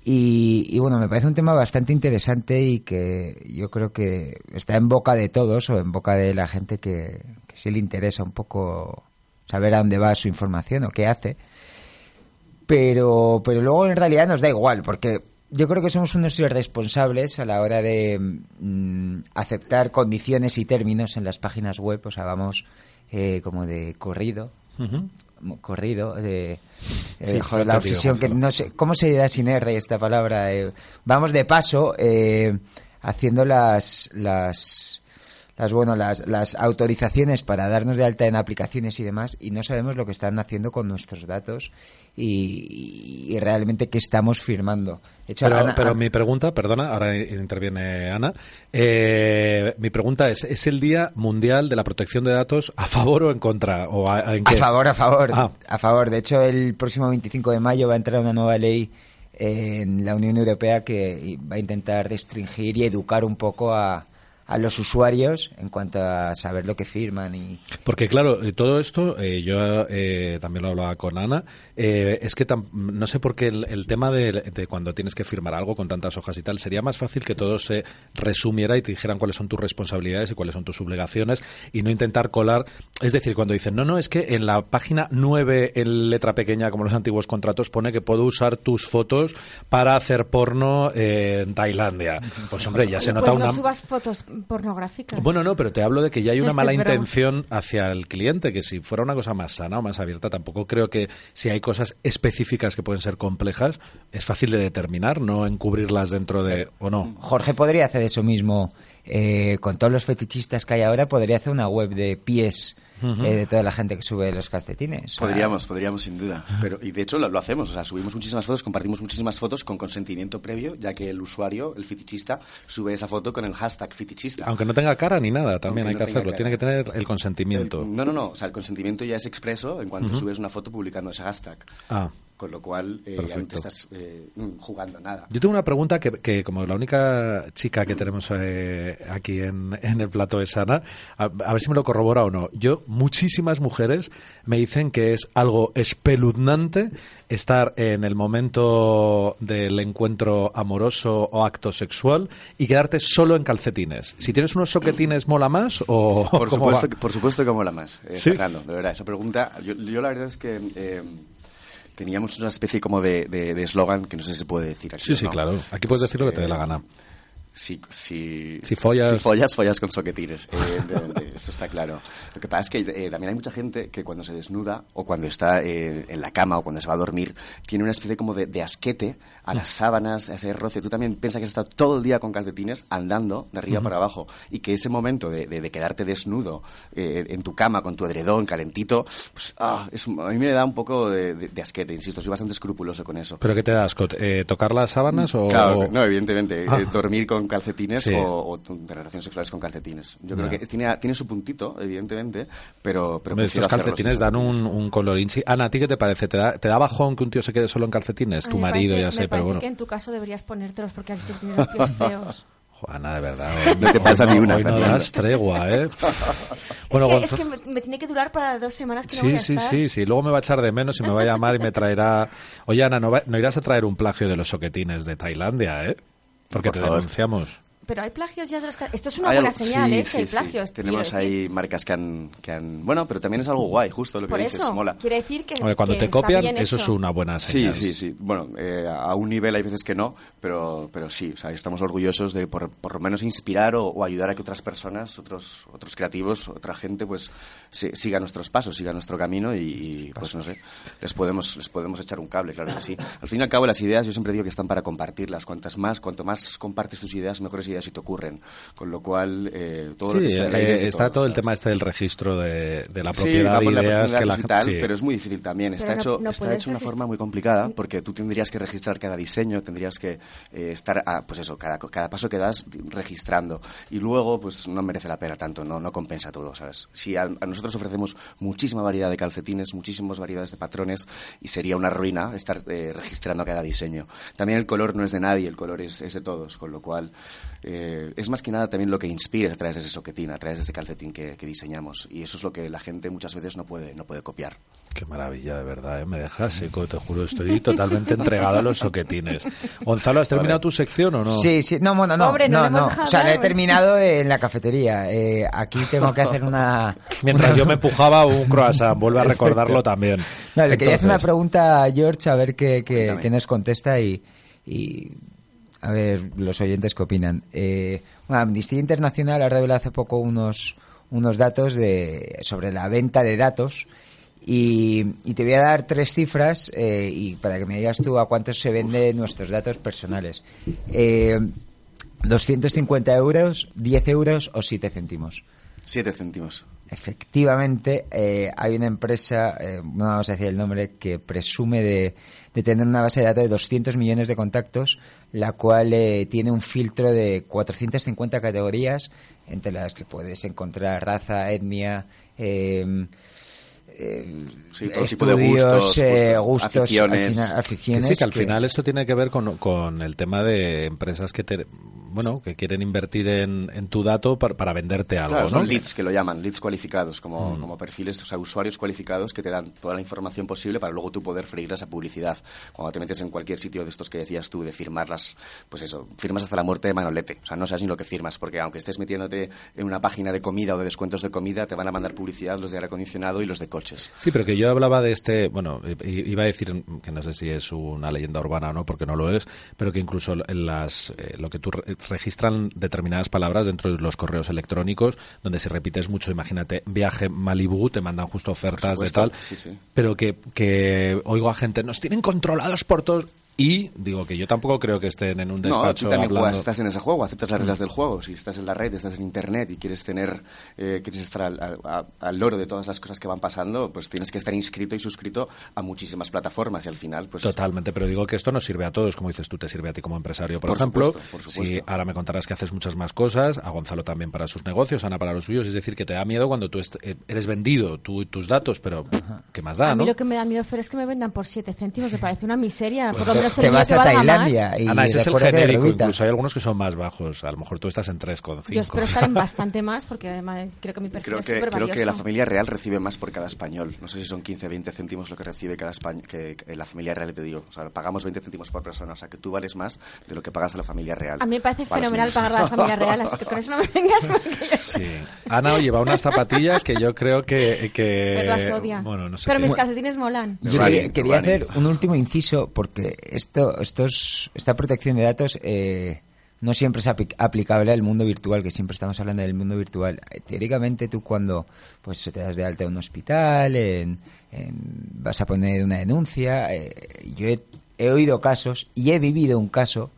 Y, y bueno, me parece un tema bastante interesante y que yo creo que está en boca de todos o en boca de la gente que, que sí le interesa un poco saber a dónde va su información o qué hace. Pero, pero luego en realidad nos da igual, porque yo creo que somos unos irresponsables a la hora de mm, aceptar condiciones y términos en las páginas web. O sea, vamos eh, como de corrido. mo- Corrido, de. eh, Sí, joder, no la obsesión que no sé. ¿Cómo se da sin R esta palabra? Eh, vamos de paso eh, haciendo las. las las bueno las, las autorizaciones para darnos de alta en aplicaciones y demás y no sabemos lo que están haciendo con nuestros datos y, y realmente qué estamos firmando. Hecho, Pero, Ana- pero Ana- mi pregunta, perdona, ahora interviene Ana. eh, mi pregunta es: ¿es el Día Mundial de la Protección de Datos a favor o en contra? ¿O a, a- en A favor, a favor. Ah. A favor. De hecho, el próximo 25 de mayo va a entrar una nueva ley en la Unión Europea que va a intentar restringir y educar un poco a, a los usuarios en cuanto a saber lo que firman y Porque claro, eh, todo esto, eh, yo eh, también lo hablaba con Ana, eh, es que tam- no sé por qué el, el tema de, de cuando tienes que firmar algo con tantas hojas y tal, sería más fácil que todo se resumiera y te dijeran cuáles son tus responsabilidades y cuáles son tus obligaciones y no intentar colar. Es decir, cuando dicen, no, no, es que en la página 9, en letra pequeña, como los antiguos contratos, pone que puedo usar tus fotos para hacer porno eh, en Tailandia. Pues hombre, ya se pues nota no una... subas fotos pornográficas. Bueno, no, pero te hablo de que ya hay una mala intención hacia el cliente, que si fuera una cosa más sana o más abierta, tampoco creo que si hay cosas específicas que pueden ser complejas, es fácil de determinar, no encubrirlas dentro de... o no. Jorge podría hacer eso mismo eh, con todos los fetichistas que hay ahora, podría hacer una web de pies eh, de toda la gente que sube los calcetines. Podríamos, podríamos sin duda. Pero, y de hecho lo, lo hacemos, o sea, subimos muchísimas fotos, compartimos muchísimas fotos con consentimiento previo, ya que el usuario, el fetichista, sube esa foto con el hashtag fetichista. Aunque no tenga cara ni nada, también Aunque hay no que hacerlo. cara. Tiene que tener el consentimiento. El- no, no, no, o sea, el consentimiento ya es expreso en cuanto subes una foto publicando ese hashtag. Ah. Con lo cual eh, ya no te estás eh, jugando nada. Yo tengo una pregunta que, que como la única chica que tenemos eh, aquí en, en el plato es Ana, a, a ver si me lo corrobora o no. Yo, muchísimas mujeres me dicen que es algo espeluznante estar en el momento del encuentro amoroso o acto sexual y quedarte solo en calcetines. Si tienes unos soquetines, ¿mola más o Por supuesto, va? por supuesto que mola más, eh, ¿Sí? Fernando, de verdad. Esa pregunta, yo, yo la verdad es que eh, teníamos una especie como de de- de eslogan que no sé si se puede decir aquí. Sí, sí, no. claro. Aquí puedes decir lo que te dé la gana. Si, si, Si follas- si follas, follas con soquetines, evidentemente, esto está claro. Lo que pasa es que eh, también hay mucha gente que cuando se desnuda o cuando está eh, en la cama o cuando se va a dormir, tiene una especie como de, de asquete a las sábanas, a ese roce. Tú también piensas que has estado todo el día con calcetines andando de arriba para abajo y que ese momento de, de- de quedarte desnudo eh, en tu cama con tu edredón calentito, pues ah, es a mí me da un poco de, de- asquete, insisto, soy bastante escrupuloso con eso. ¿Pero qué te das? Scott? Eh, ¿Tocar las sábanas o...? Claro, no, evidentemente. Ah. eh, dormir con calcetines Sí. o, o relaciones sexuales con calcetines. Yo creo que tiene, tiene su puntito, evidentemente, pero, pero estos calcetines dan un, un colorín. Sí. Ana, ¿a ti qué te parece? ¿Te da, ¿Te da bajón que un tío se quede solo en calcetines? A Tu marido, parece- ya me sé, pero bueno. que en tu caso deberías ponértelos porque has dicho que tienes los pies feos. Jo, Ana, de verdad. hoy No te pasa hoy ni una, Hoy no das tregua, ¿eh? bueno, es que, es que me, me tiene que durar para dos semanas que no voy Sí, a sí, estar. sí, sí. Luego me va a echar de menos y me va a llamar y me traerá... Oye, Ana, ¿no, va- no irás a traer un plagio de los soquetines de Tailandia, eh? Porque Por te favor. denunciamos. Pero hay plagios ya de los... Esto es una Hay buena algo- señal, sí, ¿eh? sí, que hay sí. plagios. Tenemos quiero decir. ahí marcas que han, que han... Bueno, pero también es algo guay, justo lo que Por dices, eso, mola. quiere decir que, Hombre, cuando que te está copian, bien eso es hecho. una buena Sí, señal. sí, sí. Bueno, eh, a un nivel hay veces que no, pero, pero sí, o sea, estamos orgullosos de por, por lo menos inspirar o, o ayudar a que otras personas, otros, otros creativos, otra gente, pues se- siga nuestros pasos, siga nuestro camino y, y, pues no sé, les podemos, les podemos echar un cable, claro que sí. Al fin y al cabo, las ideas yo siempre digo que están para compartirlas. Cuantas más, cuanto más compartes tus ideas, mejores ideas se te ocurren. Con lo cual, eh, todo lo Sí, que está, la eh, es está todo el tema este del registro de, de la Sí, propiedad de la ideas propiedad que la y gente... tal, sí. pero es muy difícil también. Está no- hecho, no está hecho de una registrar- forma muy complicada porque tú tendrías que registrar cada diseño, tendrías que eh, estar, a, pues eso, cada, cada paso que das registrando y luego pues no merece la pena tanto, no, no compensa todo, ¿sabes? Si a, a nosotros ofrecemos muchísima variedad de calcetines, muchísimas variedades de patrones y sería una ruina estar eh, registrando cada diseño. También el color no es de nadie, el color es, es de todos, con lo cual eh, es más que nada también lo que inspira a través de ese soquetín, a través de ese calcetín que, que diseñamos y eso es lo que la gente muchas veces no puede, no puede copiar. Qué maravilla, de verdad, ¿eh? me dejas seco, te juro, estoy totalmente entregado a los soquetines. Gonzalo, ¿has terminado tu sección o no? Sí, sí, no, bueno, no, Pobre, no no, no. O sea, la he terminado en la cafetería. Eh, aquí tengo que hacer una... Mientras yo me empujaba un croissant, vuelve a recordarlo también. No, le quería hacer una Entonces, pregunta a George a ver qué, qué- qué nos contesta y, y a ver los oyentes qué opinan. Eh, bueno, Amnistía Internacional ha revelado hace poco unos, unos datos de, sobre la venta de datos y, y te voy a dar tres cifras eh, y para que me digas tú a cuánto se venden nuestros datos personales. Eh, 250 euros, 10 euros o 7 céntimos. Siete céntimos. Efectivamente, eh, hay una empresa, eh, no vamos a decir el nombre, que presume de, de tener una base de datos de 200 millones de contactos, la cual eh, tiene un filtro de 450 categorías, entre las que puedes encontrar raza, etnia, eh, eh, Sí, todo tipo de gustos, eh, gustos, gustos, aficiones. al final- Que aficiones. sí, que al que- final esto tiene que ver con, con el tema de empresas que te, bueno, que quieren invertir en, en tu dato para, para venderte algo, Claro, ¿no? son leads que lo llaman, leads cualificados, como, como perfiles, o sea, usuarios cualificados que te dan toda la información posible para luego tú poder freírlas a publicidad. Cuando te metes en cualquier sitio de estos que decías tú, de firmarlas, pues eso, firmas hasta la muerte de Manolete. O sea, no sabes ni lo que firmas, porque aunque estés metiéndote en una página de comida o de descuentos de comida, te van a mandar publicidad los de aire acondicionado y los de coches. Sí, pero que yo hablaba de este, bueno, iba a decir que no sé si es una leyenda urbana o no, porque no lo es, pero que incluso en las, eh, lo que tú re- registran determinadas palabras dentro de los correos electrónicos, donde si repites mucho, imagínate, viaje Malibú, te mandan justo ofertas de tal, sí, sí. pero que, que oigo a gente, nos tienen controlados por todos. Y digo que yo tampoco creo que estén en un No, despacho tú también hablando- juegas, estás en ese juego, aceptas las reglas del juego. Si estás en la red, estás en internet y quieres tener, eh, quieres estar al, al- a- al loro de todas las cosas que van pasando, pues tienes que estar inscrito y suscrito a muchísimas plataformas y al final, pues Totalmente, pero digo que esto nos sirve a todos, como dices tú, te sirve a ti como empresario, por, Por ejemplo. supuesto, por Si supuesto. ahora me contarás que haces muchas más cosas, a Gonzalo también para sus negocios, Ana para los suyos, es decir, que te da miedo cuando tú eh, eres vendido, tú y tus datos, pero ¿qué más da, a mí no? lo que me da miedo, Fer, es que me vendan por 7 céntimos. Me parece una miseria. Por te- vas a Tailandia y Ana, ese es el genérico, incluso hay algunos que son más bajos. A lo mejor tú estás en 3,5. Yo espero estar en bastante más porque además creo que mi perfil creo es que, creo que la familia real recibe más por cada español. No sé si son 15, 20 céntimos lo que recibe cada español, que, que la familia real, te digo. O sea, pagamos 20 céntimos por persona, o sea, que tú vales más de lo que pagas a la familia real. A mí me parece fenomenal menos. pagar a la familia real, así que con eso no me vengas porque Sí. Ana lleva unas zapatillas que yo creo que... que Fer las odia. Bueno, no sé Pero qué- mis calcetines molan. Yo quería, quería hacer un último inciso porque esto, estos, esta protección de datos eh, no siempre es apli- aplicable al mundo virtual, que siempre estamos hablando del mundo virtual. Eh, Teóricamente tú cuando pues te das de alta en un hospital, en- en- vas a poner una denuncia, eh, yo he, he oído casos y he vivido un caso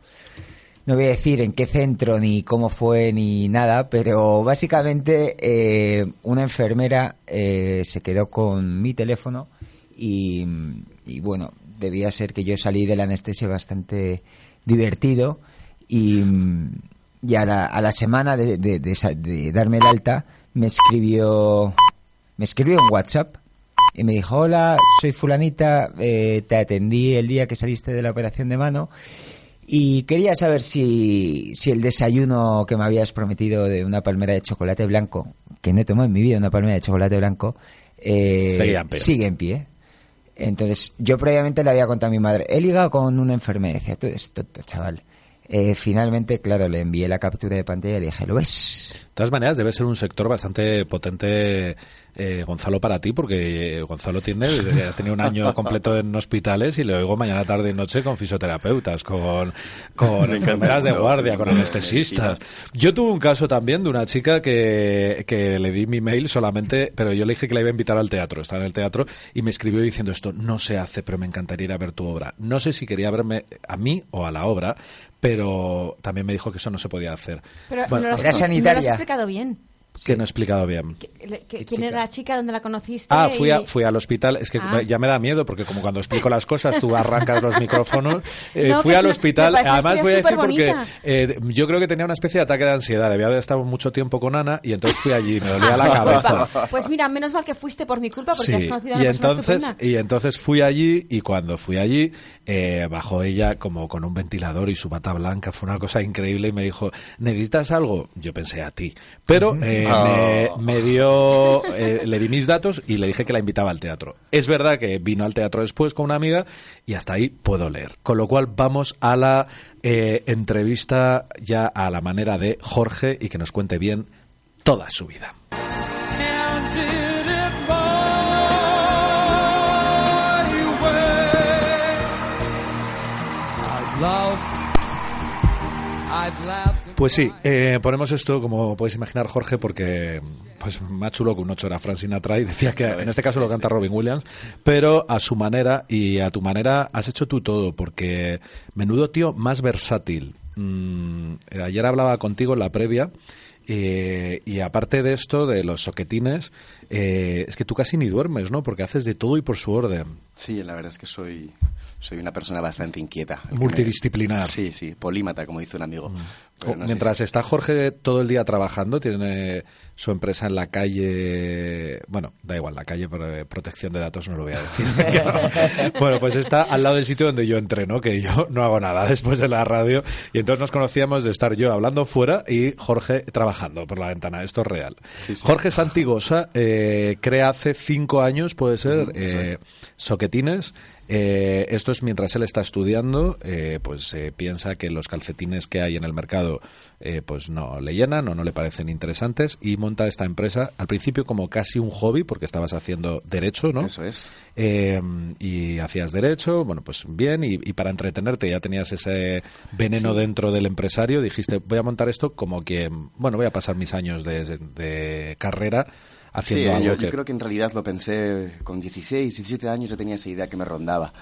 no voy a decir en qué centro ni cómo fue ni nada, pero básicamente eh, una enfermera eh, se quedó con mi teléfono y, y, bueno, debía ser que yo salí de la anestesia bastante divertido y, y a, la, a la semana de, de- de sa- de darme el alta me escribió me escribió en WhatsApp y me dijo hola soy fulanita eh, te atendí el día que saliste de la operación de mano y quería saber si, si el desayuno que me habías prometido de una palmera de chocolate blanco, que no he tomado en mi vida una palmera de chocolate blanco, eh, Seguía en pie. sigue en pie. Entonces, yo previamente le había contado a mi madre, he ligado con una enfermera. Y decía, tú eres tonto, chaval. Eh, finalmente, claro, le envié la captura de pantalla y le dije, ¿lo ves? De todas maneras, debe ser un sector bastante potente, eh, Gonzalo, para ti, porque eh, Gonzalo tiene, ha tenido un año completo en hospitales y le oigo mañana, tarde y noche con fisioterapeutas, con, con enfermeras de guardia, con anestesistas. Yo tuve un caso también de una chica que, que le di mi mail solamente, pero yo le dije que la iba a invitar al teatro, estaba en el teatro, y me escribió diciendo esto, no se hace, pero me encantaría ir a ver tu obra. No sé si quería verme a mí o a la obra, pero también me dijo que eso no se podía hacer. Pero Bueno, no lo has- Era no lo has sanitaria. explicado bien. Que no he explicado bien. Que- ¿Qué ¿Quién chica? era la chica? ¿Dónde la conociste? Ah, fui, a- Y- fui al hospital. Es que Ah. ya me da miedo porque como cuando explico las cosas tú arrancas los micrófonos. Eh, No, fui que al hospital. Además voy a decir porque eh, yo creo que tenía una especie de ataque de ansiedad. Debía haber estado mucho tiempo con Ana y entonces fui allí. Me dolía la cabeza. Pues mira, menos mal que fuiste por mi culpa porque has Sí, conocido a y una persona entonces, estupenda. y entonces fui allí y cuando fui allí eh, bajó ella como con un ventilador y su bata blanca, fue una cosa increíble y me dijo, ¿necesitas algo? Yo pensé a ti, pero me, me dio, eh, le di mis datos y le dije que la invitaba al teatro. Es verdad que vino al teatro después con una amiga y hasta ahí puedo leer. Con lo cual vamos a la eh, entrevista ya a la manera de Jorge y que nos cuente bien toda su vida. Pues sí, eh, ponemos esto, como podéis imaginar, Jorge, porque pues más chulo que un 8 era Frank Sinatra decía que en este caso lo canta Robin Williams, pero a su manera y a tu manera has hecho tú todo, porque menudo tío más versátil. Mm, ayer hablaba contigo en la previa eh, y aparte de esto, de los soquetines, eh, es que tú casi ni duermes, ¿no? Porque haces de todo y por su orden. Sí, la verdad es que soy, soy una persona bastante inquieta. Me- Multidisciplinar. Sí, sí, polímata, como dice un amigo. Pero O- no sé Mientras si- está Jorge todo el día trabajando, tiene su empresa en la calle, bueno, da igual, la calle por eh, protección de datos no lo voy a decir. bueno, pues está al lado del sitio donde yo entreno, que yo no hago nada después de la radio, y entonces nos conocíamos de estar yo hablando fuera y Jorge trabajando por la ventana. Esto es real. Sí, sí. Jorge Santigosa eh, crea hace cinco años, puede ser, eh, es. soquetines. Eh, esto es mientras él está estudiando, eh, pues eh, piensa que los calcetines que hay en el mercado eh, pues no le llenan o no le parecen interesantes y monta esta empresa al principio como casi un hobby porque estabas haciendo derecho, ¿no? Eso es. Eh, y hacías derecho, bueno, pues bien, y, y para entretenerte ya tenías ese veneno dentro del empresario, dijiste, voy a montar esto como que, bueno, voy a pasar mis años de, de carrera haciendo Sí, algo yo, que... yo creo que en realidad lo pensé con 16, 17 años ya tenía esa idea que me rondaba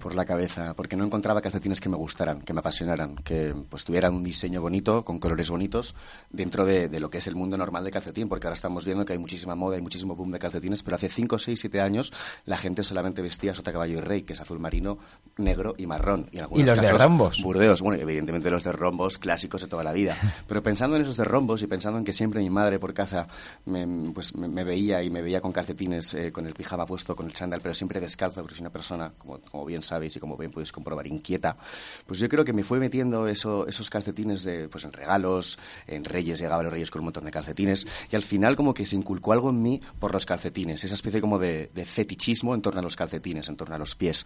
por la cabeza, porque no encontraba calcetines que me gustaran, que me apasionaran, que pues tuvieran un diseño bonito, con colores bonitos, dentro de, de lo que es el mundo normal de calcetín, porque ahora estamos viendo que hay muchísima moda, hay muchísimo boom de calcetines, pero hace 5, 6, 7 años la gente solamente vestía sota, caballo y rey, que es azul marino, negro y marrón. Y, en algunos ¿Y los de casos, rombos? Burdeos, bueno, evidentemente los de rombos clásicos de toda la vida. Pero pensando en esos de rombos y pensando en que siempre mi madre por casa me, pues, me, me veía y me veía con calcetines, eh, con el pijama puesto, con el chándal, pero siempre descalzo, porque soy una persona, como, bien sabéis y como bien podéis comprobar, inquieta, pues yo creo que me fue metiendo eso, esos calcetines de, pues en regalos, en Reyes, llegaban los Reyes con un montón de calcetines, y al final como que se inculcó algo en mí por los calcetines, esa especie como de, de fetichismo en torno a los calcetines, en torno a los pies.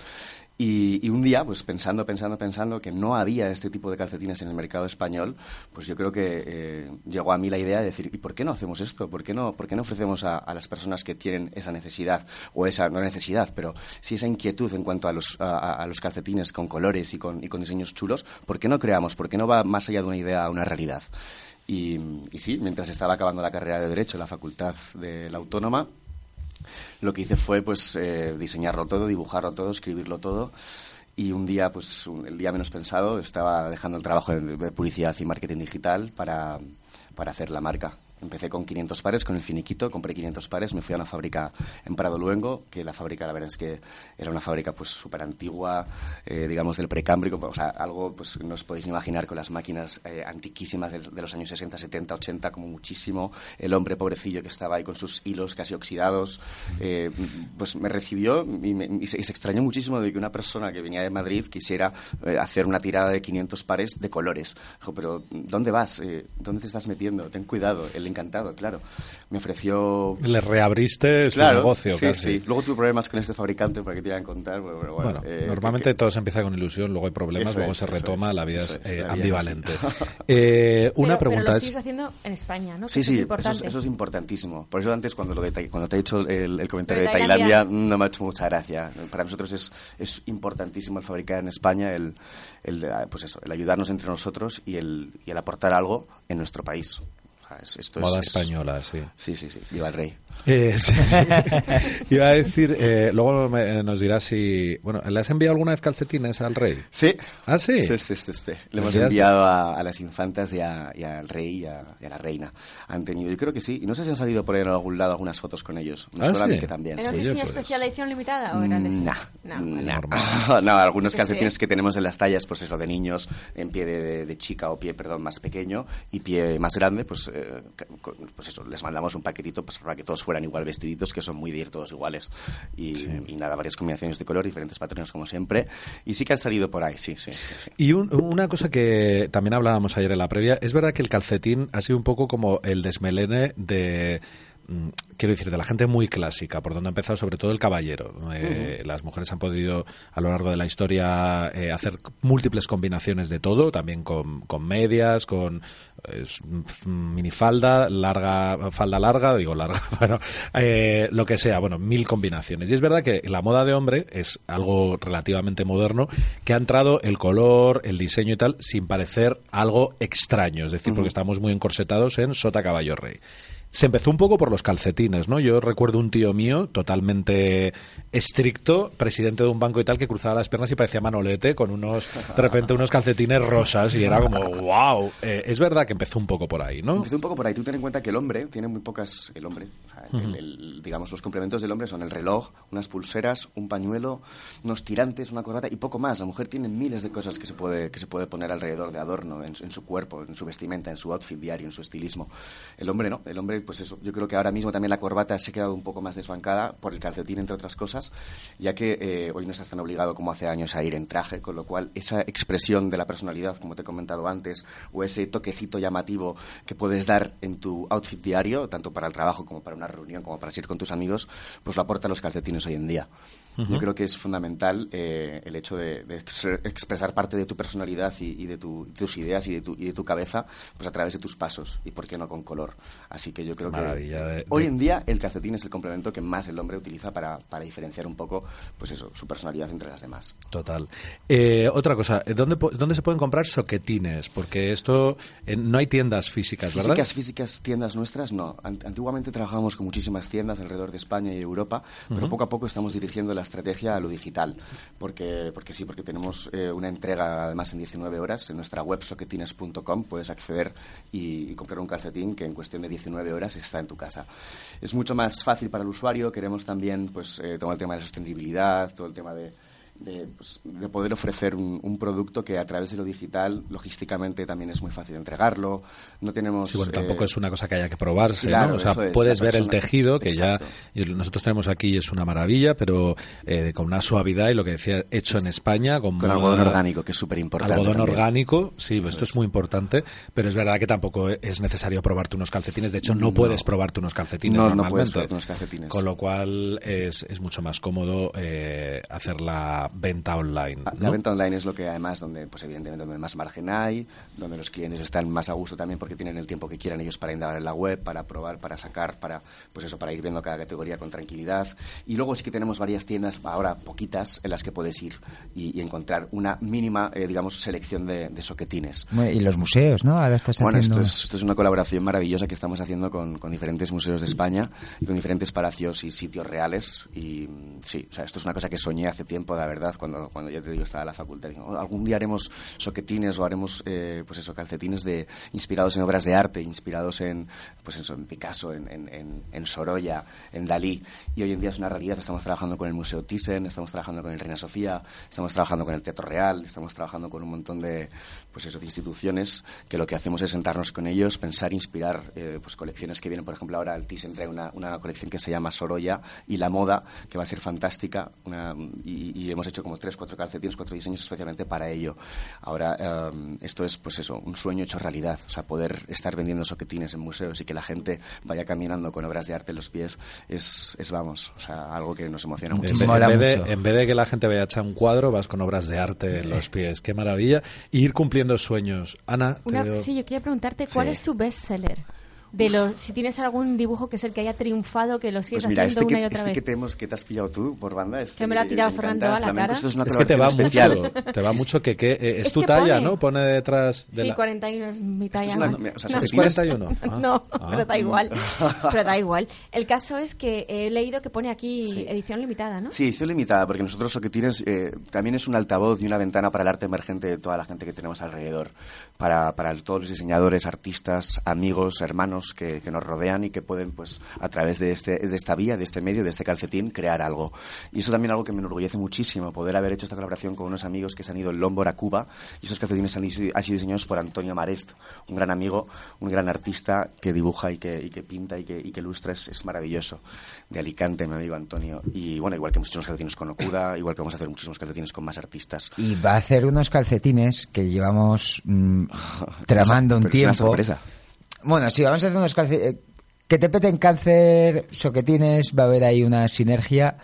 Y, un día, pues pensando, pensando, pensando que no había este tipo de calcetines en el mercado español, pues yo creo que eh, llegó a mí la idea de decir, ¿y por qué no hacemos esto? ¿Por qué no, por qué no ofrecemos a, las personas que tienen esa necesidad, o esa, no necesidad, pero sí esa inquietud en cuanto a los, calcetines con colores y con, diseños chulos, ¿por qué no creamos? ¿Por qué no va más allá de una idea a una realidad? Y sí, mientras estaba acabando la carrera de Derecho en la Facultad de la Autónoma, lo que hice fue pues eh, diseñarlo todo, dibujarlo todo, escribirlo todo. Y un día, pues un- el día menos pensado, estaba dejando el trabajo de, de publicidad y marketing digital para, para hacer la marca. Empecé con 500 pares, con el finiquito, compré 500 pares, me fui a una fábrica en Prado Luengo, que la fábrica, la verdad es que era una fábrica pues súper antigua, eh, digamos del precámbrico, o sea, algo pues no os podéis imaginar con las máquinas eh, antiquísimas de, los años 60, 70, 80, como muchísimo, el hombre pobrecillo que estaba ahí con sus hilos casi oxidados, eh, pues me recibió y, me- se, extrañó muchísimo de que una persona que venía de Madrid quisiera hacer una tirada de 500 pares de colores. Dijo, pero ¿dónde vas? ¿Dónde te estás metiendo? Ten cuidado. Encantado, claro. Me ofreció... Le reabriste su Claro, negocio sí, casi. sí. Luego tuve problemas con este fabricante, porque te iban a contar. Pero, pero bueno, Bueno, eh, normalmente que- todo se empieza con ilusión, luego hay problemas, Eso luego es, se retoma, es, la vida es, eh, la vida ambivalente. Eh, una pero, pregunta pero lo sigues haciendo en España, ¿no? Que Sí, eso sí, es eso, eso es importantísimo. Por eso antes cuando, lo de, cuando te he dicho el, el comentario de de Tailandia, Tailandia. no me ha hecho mucha gracia. Para nosotros es, es importantísimo el fabricar en España, el, el, de- pues eso, el ayudarnos entre nosotros y el, y el aportar algo en nuestro país. Es- esto es- Moda es- española, sí. Sí, sí, sí. Viva el rey. Eh, sí. Iba a decir, eh, luego me- nos dirás si... Bueno, ¿le has enviado alguna vez calcetines al rey? Sí. ¿Ah, sí? Sí, sí, sí, sí. Le hemos Enviaste. enviado a, a las infantas y, a- y al rey y a, y a la reina. Han tenido, yo creo que sí. Y no sé si han salido por ahí en algún lado algunas fotos con ellos. Me ¿Ah, suena a mí sí? que también. ¿Era sí. un diseño pues- especial de edición limitada o era de Nah, No, nah. vale. no, algunos Que calcetines sí. que tenemos en las tallas, pues eso, de niños, en pie de, de chica o pie, perdón, más pequeño y pie más grande, pues, eh, pues eso, les mandamos un paquetito pues, para que todos fueran igual vestiditos, que son muy de ir todos iguales. Y, y nada, varias combinaciones de color, diferentes patrones como siempre. Y sí que han salido por ahí, sí, sí. sí, sí. Y un- una cosa que también hablábamos ayer en la previa, es verdad que el calcetín ha sido un poco como el desmelene de quiero decir, de la gente muy clásica, por donde ha empezado sobre todo el caballero. Eh, Las mujeres han podido a lo largo de la historia eh, hacer múltiples combinaciones de todo, también con, con medias, con eh, f- minifalda, larga, falda larga, digo larga, bueno, eh, lo que sea, bueno, mil combinaciones. Y es verdad que la moda de hombre es algo relativamente moderno, que ha entrado el color, el diseño y tal, sin parecer algo extraño, es decir, porque estamos muy encorsetados en sota caballo rey. Se empezó un poco por los calcetines, ¿no? Yo recuerdo un tío mío totalmente estricto, presidente de un banco y tal, que cruzaba las piernas y parecía Manolete con unos, de repente, unos calcetines rosas y era como, wow. es verdad que empezó un poco por ahí, ¿no? Empecé un poco por ahí. Tú ten en cuenta que el hombre tiene muy pocas. El hombre, o sea, el- el- digamos, los complementos del hombre son el reloj, unas pulseras, un pañuelo, unos tirantes, una corbata y poco más. La mujer tiene miles de cosas que se puede, que se puede poner alrededor de adorno en, su- en su cuerpo, en su vestimenta, en su outfit diario, en su estilismo. El hombre no. El hombre, pues eso. Yo creo que ahora mismo también la corbata se ha quedado un poco más desbancada por el calcetín, entre otras cosas, ya que eh, hoy no estás tan obligado como hace años a ir en traje, con lo cual esa expresión de la personalidad, como te he comentado antes, o ese toquecito llamativo que puedes dar en tu outfit diario, tanto para el trabajo como para una reunión, como para salir con tus amigos, pues lo aportan los calcetines hoy en día. Yo creo que es fundamental eh, el hecho de, de ex- expresar parte de tu personalidad y, y de tu- tus ideas y de, tu, y de tu cabeza pues a través de tus pasos y por qué no con color. Así que yo creo Maravilla que de- hoy en día el calcetín es el complemento que más el hombre utiliza para, para diferenciar un poco pues eso, su personalidad entre las demás. Total. Eh, otra cosa, eh, ¿dónde, ¿dónde se pueden comprar soquetines? Porque esto eh, no hay tiendas físicas, ¿verdad? Físicas, físicas, tiendas nuestras, no. An- Antiguamente trabajábamos con muchísimas tiendas alrededor de España y Europa, pero poco a poco estamos dirigiendo la estrategia a lo digital. Porque, porque sí, porque tenemos eh, una entrega además en 19 horas. En nuestra web soquetines.com puedes acceder y, y comprar un calcetín que en cuestión de 19 horas está en tu casa. Es mucho más fácil para el usuario. Queremos también pues, eh, todo el tema de sostenibilidad, todo el tema de de, pues, de poder ofrecer un, un producto que a través de lo digital, logísticamente también es muy fácil entregarlo. No tenemos. Sí, bueno, eh, tampoco es una cosa que haya que probarse, claro, ¿no? O sea, puedes ver el tejido, que Exacto. ya nosotros tenemos aquí y es una maravilla, pero eh, con una suavidad y lo que decía, hecho en España, con, algodón orgánico, que es súper importante. Algodón también. orgánico, sí, esto es muy importante, pero es verdad que tampoco es necesario probarte unos calcetines. De hecho, no, puedes probarte unos calcetines No, no normalmente. puedes probarte unos calcetines. Con lo cual es, es mucho más cómodo eh, hacer la venta online. Ah, ¿no? La venta online es lo que además donde, pues evidentemente, donde más margen hay, donde los clientes están más a gusto también porque tienen el tiempo que quieran ellos para indagar en la web, para probar, para sacar, para, pues eso, para ir viendo cada categoría con tranquilidad. Y luego sí que tenemos varias tiendas, ahora poquitas, en las que puedes ir y, y encontrar una mínima, eh, digamos, selección de, de soquetines. Y los museos, ¿no? Ahora estás Bueno, haciendo... esto es, esto es una colaboración maravillosa que estamos haciendo con, con diferentes museos de España y con diferentes palacios y sitios reales. Y mm, sí, o sea, esto es una cosa que soñé hace tiempo, la cuando, cuando ya te digo, estaba en la facultad. "Oh, algún día haremos soquetines o haremos, eh, pues eso, calcetines de, inspirados en obras de arte, inspirados en, pues en Picasso, en, en, en Sorolla, en Dalí. Y hoy en día es una realidad. Estamos trabajando con el Museo Thyssen, estamos trabajando con el Reina Sofía, estamos trabajando con el Teatro Real, estamos trabajando con un montón de, pues eso, de instituciones que lo que hacemos es sentarnos con ellos, pensar, inspirar eh, pues colecciones que vienen, por ejemplo, ahora el Thyssen trae una, una colección que se llama Sorolla y la moda, que va a ser fantástica, una- y, y hemos hecho como tres, cuatro calcetines, cuatro diseños especialmente para ello. Ahora, eh, esto es, pues eso, un sueño hecho realidad, o sea, poder estar vendiendo soquetines en museos y que la gente vaya caminando con obras de arte en los pies es, es vamos, o sea, algo que nos emociona En mucho. vez, Mola en vez de, mucho. en vez de que la gente vaya a echar un cuadro, vas con obras de arte en los pies. Qué maravilla. Y ir cumpliendo sueños. Ana, te Una- veo- sí, yo quería preguntarte cuál Sí. es tu bestseller. De los, si tienes algún dibujo que es el que haya triunfado, que lo sigues Pues mira, haciendo este, una que, y otra este vez. que, te hemos, que te has pillado tú por banda. Este Que me lo ha tirado Fernando a la cara. es, una es que te va colaboración mucho, especial. te va mucho que, que eh, es, Es tu que talla, pone. ¿no? Pone detrás de Sí, la... 41 es mi Esto es talla. una- ¿no? o sea, No. ¿Es soquetines- 41? Ah. No, Ah. pero da igual. Pero da igual. El caso es que he leído que pone aquí Sí. edición limitada, ¿no? Sí, edición limitada, porque nosotros Soquetines eh, también es un altavoz y una ventana para el arte emergente de toda la gente que tenemos alrededor, para, para todos los diseñadores, artistas, amigos, hermanos que, que nos rodean y que pueden, pues, a través de, este, de esta vía, de este medio, de este calcetín, crear algo. Y eso también es algo que me enorgullece muchísimo, poder haber hecho esta colaboración con unos amigos que se han ido en Lombor a Cuba, y esos calcetines han han sido diseñados por Antonio Marest, un gran amigo, un gran artista que dibuja y que, y que pinta y que, y que ilustra, es, es maravilloso. De Alicante, mi amigo Antonio. Y bueno, igual que hemos hecho unos calcetines con Okuda, igual que vamos a hacer muchísimos calcetines con más artistas. Y va a hacer unos calcetines que llevamos mm, tramando un Pero es una tiempo. sorpresa. Bueno, sí, vamos a hacer unos calcetines. Que te peten cáncer, soquetines, va a haber ahí una sinergia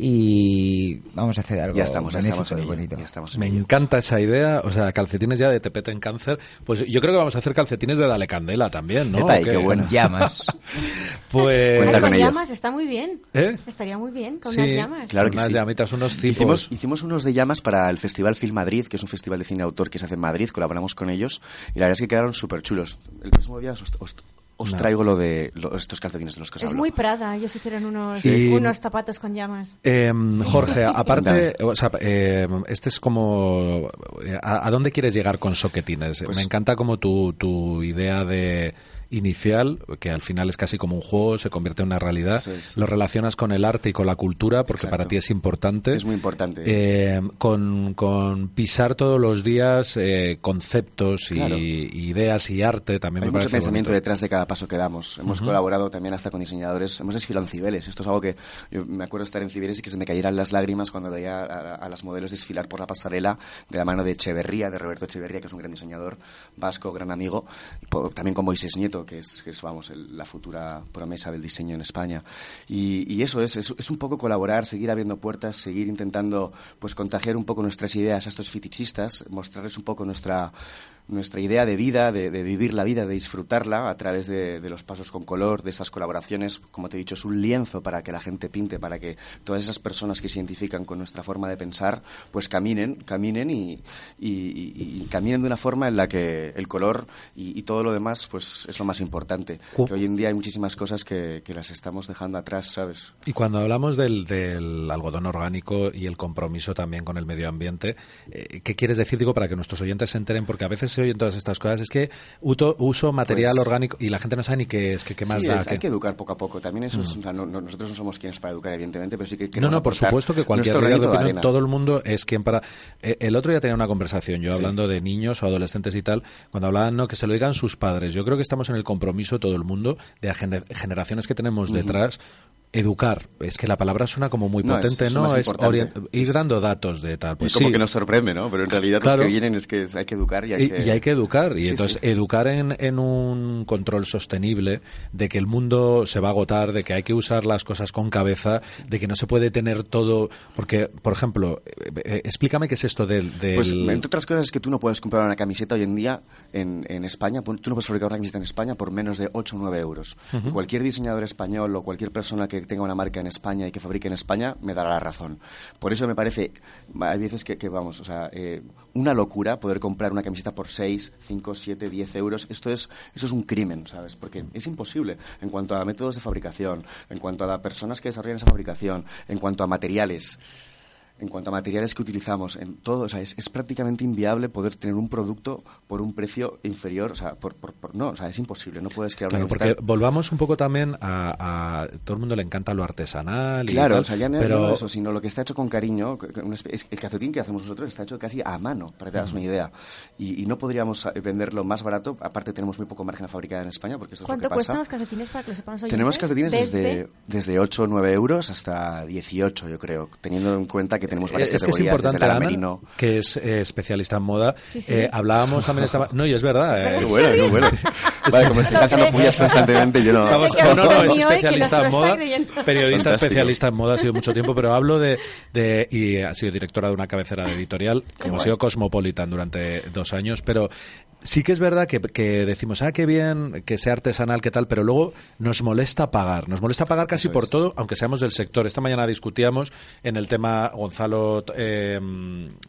y vamos a hacer algo Ya estamos, ya estamos en bonito. ya estamos en Me ello. encanta esa idea, o sea, calcetines ya de tepete en cáncer. Pues yo creo que vamos a hacer calcetines de Dale Candela también, ¿no? Epa, ¿O y qué bueno. Llamas. Pues... Cuenta con llamas está muy bien. ¿Eh? Estaría muy bien, con Sí, unas llamas. Claro que unas sí. llamitas, unos tipos. Hicimos, hicimos unos de llamas para el Festival Film Madrid, que es un festival de cine autor que se hace en Madrid, colaboramos con ellos, y la verdad es que quedaron súper chulos. El próximo día os, os- os No. traigo lo de lo- estos calcetines de los que os Es hablo. muy Prada, ellos hicieron unos, Sí. unos zapatos con llamas. Eh, Jorge, aparte, o sea, eh, este es como... eh, ¿a, a dónde quieres llegar con soquetines? Pues- Me encanta como tu, tu idea de inicial, que al final es casi como un juego, se convierte en una realidad, es. lo relacionas con el arte y con la cultura, porque Exacto. para ti es importante. Es muy importante. Eh, con, con pisar todos los días eh, conceptos y, Claro. y ideas y arte también Hay me mucho parece pensamiento bonito. detrás de cada paso que damos. Hemos colaborado también hasta con diseñadores. Hemos desfilado en Cibeles. Esto es algo que yo me acuerdo estar en Cibeles y que se me cayeran las lágrimas cuando veía a, a las modelos desfilar por la pasarela de la mano de Echeverría, de Roberto Echeverría, que es un gran diseñador vasco, gran amigo. Y po- también con Moisés Nieto, Punto, que es, que es vamos, el- la futura promesa del diseño en España. Y, y eso es, es, es un poco colaborar, seguir abriendo puertas, seguir intentando pues contagiar un poco nuestras ideas a estos fetichistas, mostrarles un poco nuestra nuestra idea de vida, de, de vivir la vida, de disfrutarla a través de, de los pasos con color, de estas colaboraciones. Como te he dicho, es un lienzo para que la gente pinte, para que todas esas personas que se identifican con nuestra forma de pensar, pues caminen, caminen y, y- y- y caminen de una forma en la que el color y, todo lo demás, pues es lo más importante. Que hoy en día hay muchísimas cosas que, que las estamos dejando atrás, ¿sabes? Y cuando hablamos del, del algodón orgánico y el compromiso también con el medio ambiente, eh, ¿qué quieres decir? Digo, para que nuestros oyentes se enteren, porque a veces se oyen todas estas cosas. Es que uto- uso material Pues- orgánico y la gente no sabe ni qué es, que qué más Sí, da. es- hay que educar poco a poco. También eso es- o sea, no- no- nosotros no somos quienes para educar, evidentemente, pero sí que No, no, por supuesto que cualquier opinión, todo el mundo es quien para... Eh, el otro día tenía una conversación, yo Sí. hablando de niños o adolescentes y tal, cuando hablaban, no, que se lo digan sus padres. Yo creo que estamos en el compromiso, todo el mundo, de gener- generaciones que tenemos detrás, educar. Es que la palabra suena como muy No, es- potente, es ¿no? Es ir dando datos de tal. Pues y como sí. que nos sorprende, ¿no? Pero en realidad Claro. los que vienen es que hay que educar y hay Y, que... y hay que educar. Y Sí, entonces, sí. educar en, en un control sostenible, de que el mundo se va a agotar, de que hay que usar las cosas con cabeza, de que no se puede tener todo. Porque, por ejemplo, eh, eh, explícame qué es esto del. del- Pues, entre otras cosas, es que tú no puedes comprar una camiseta hoy en día en, en España, tú no puedes fabricar una camiseta en España por menos de 8 o 9 euros. Cualquier diseñador español o cualquier persona que tenga una marca en España y que fabrique en España me dará la razón. Por eso me parece, hay veces que, que, vamos, o sea, eh, una locura poder comprar una camiseta por 6, 5, 7, 10 euros. Esto es, eso es un crimen, ¿sabes? Porque es imposible en cuanto a métodos de fabricación, en cuanto a personas que desarrollan esa fabricación, en cuanto a materiales. En cuanto a materiales que utilizamos, en todo, o sea, es, es prácticamente inviable poder tener un producto por un precio inferior, o sea, por, por- por- no, o sea, es imposible, no puedes crear Claro, una porque volvamos un poco también a, a- todo el mundo le encanta lo artesanal y Claro, tal, o sea, ya no, pero eso, sino lo que está hecho con cariño. es- el calcetín que hacemos nosotros está hecho casi a mano, para que te hagas una idea. Y, y no podríamos eh, venderlo más barato. Aparte, tenemos muy poco margen a fabricar en España, porque esto es lo ¿Cuánto que pasa. cuestan los calcetines para que lo sepan los? Tenemos calcetines desde, desde 8 o 9 euros hasta 18, yo creo, teniendo en cuenta que tenemos varias Eh, es que es categorías, importante, Ana, que es eh, especialista en moda. Sí, sí. Eh, hablábamos también esta... No, y es verdad. eh, Qué bueno, qué bueno. Vale, como estáis lanzando pullas constantemente, yo no... Estamos- que no, no, es que especialista en moda, periodista Fantástico. especialista en moda, ha sido mucho tiempo, pero hablo de, de y ha sido directora de una cabecera de editorial, como ha sido Cosmopolitan durante dos años, pero sí que es verdad que, que decimos, ah, qué bien, que sea artesanal, qué tal, pero luego nos molesta pagar, nos molesta pagar casi por todo, aunque seamos del sector. Esta mañana discutíamos en el tema, Gonzalo, eh,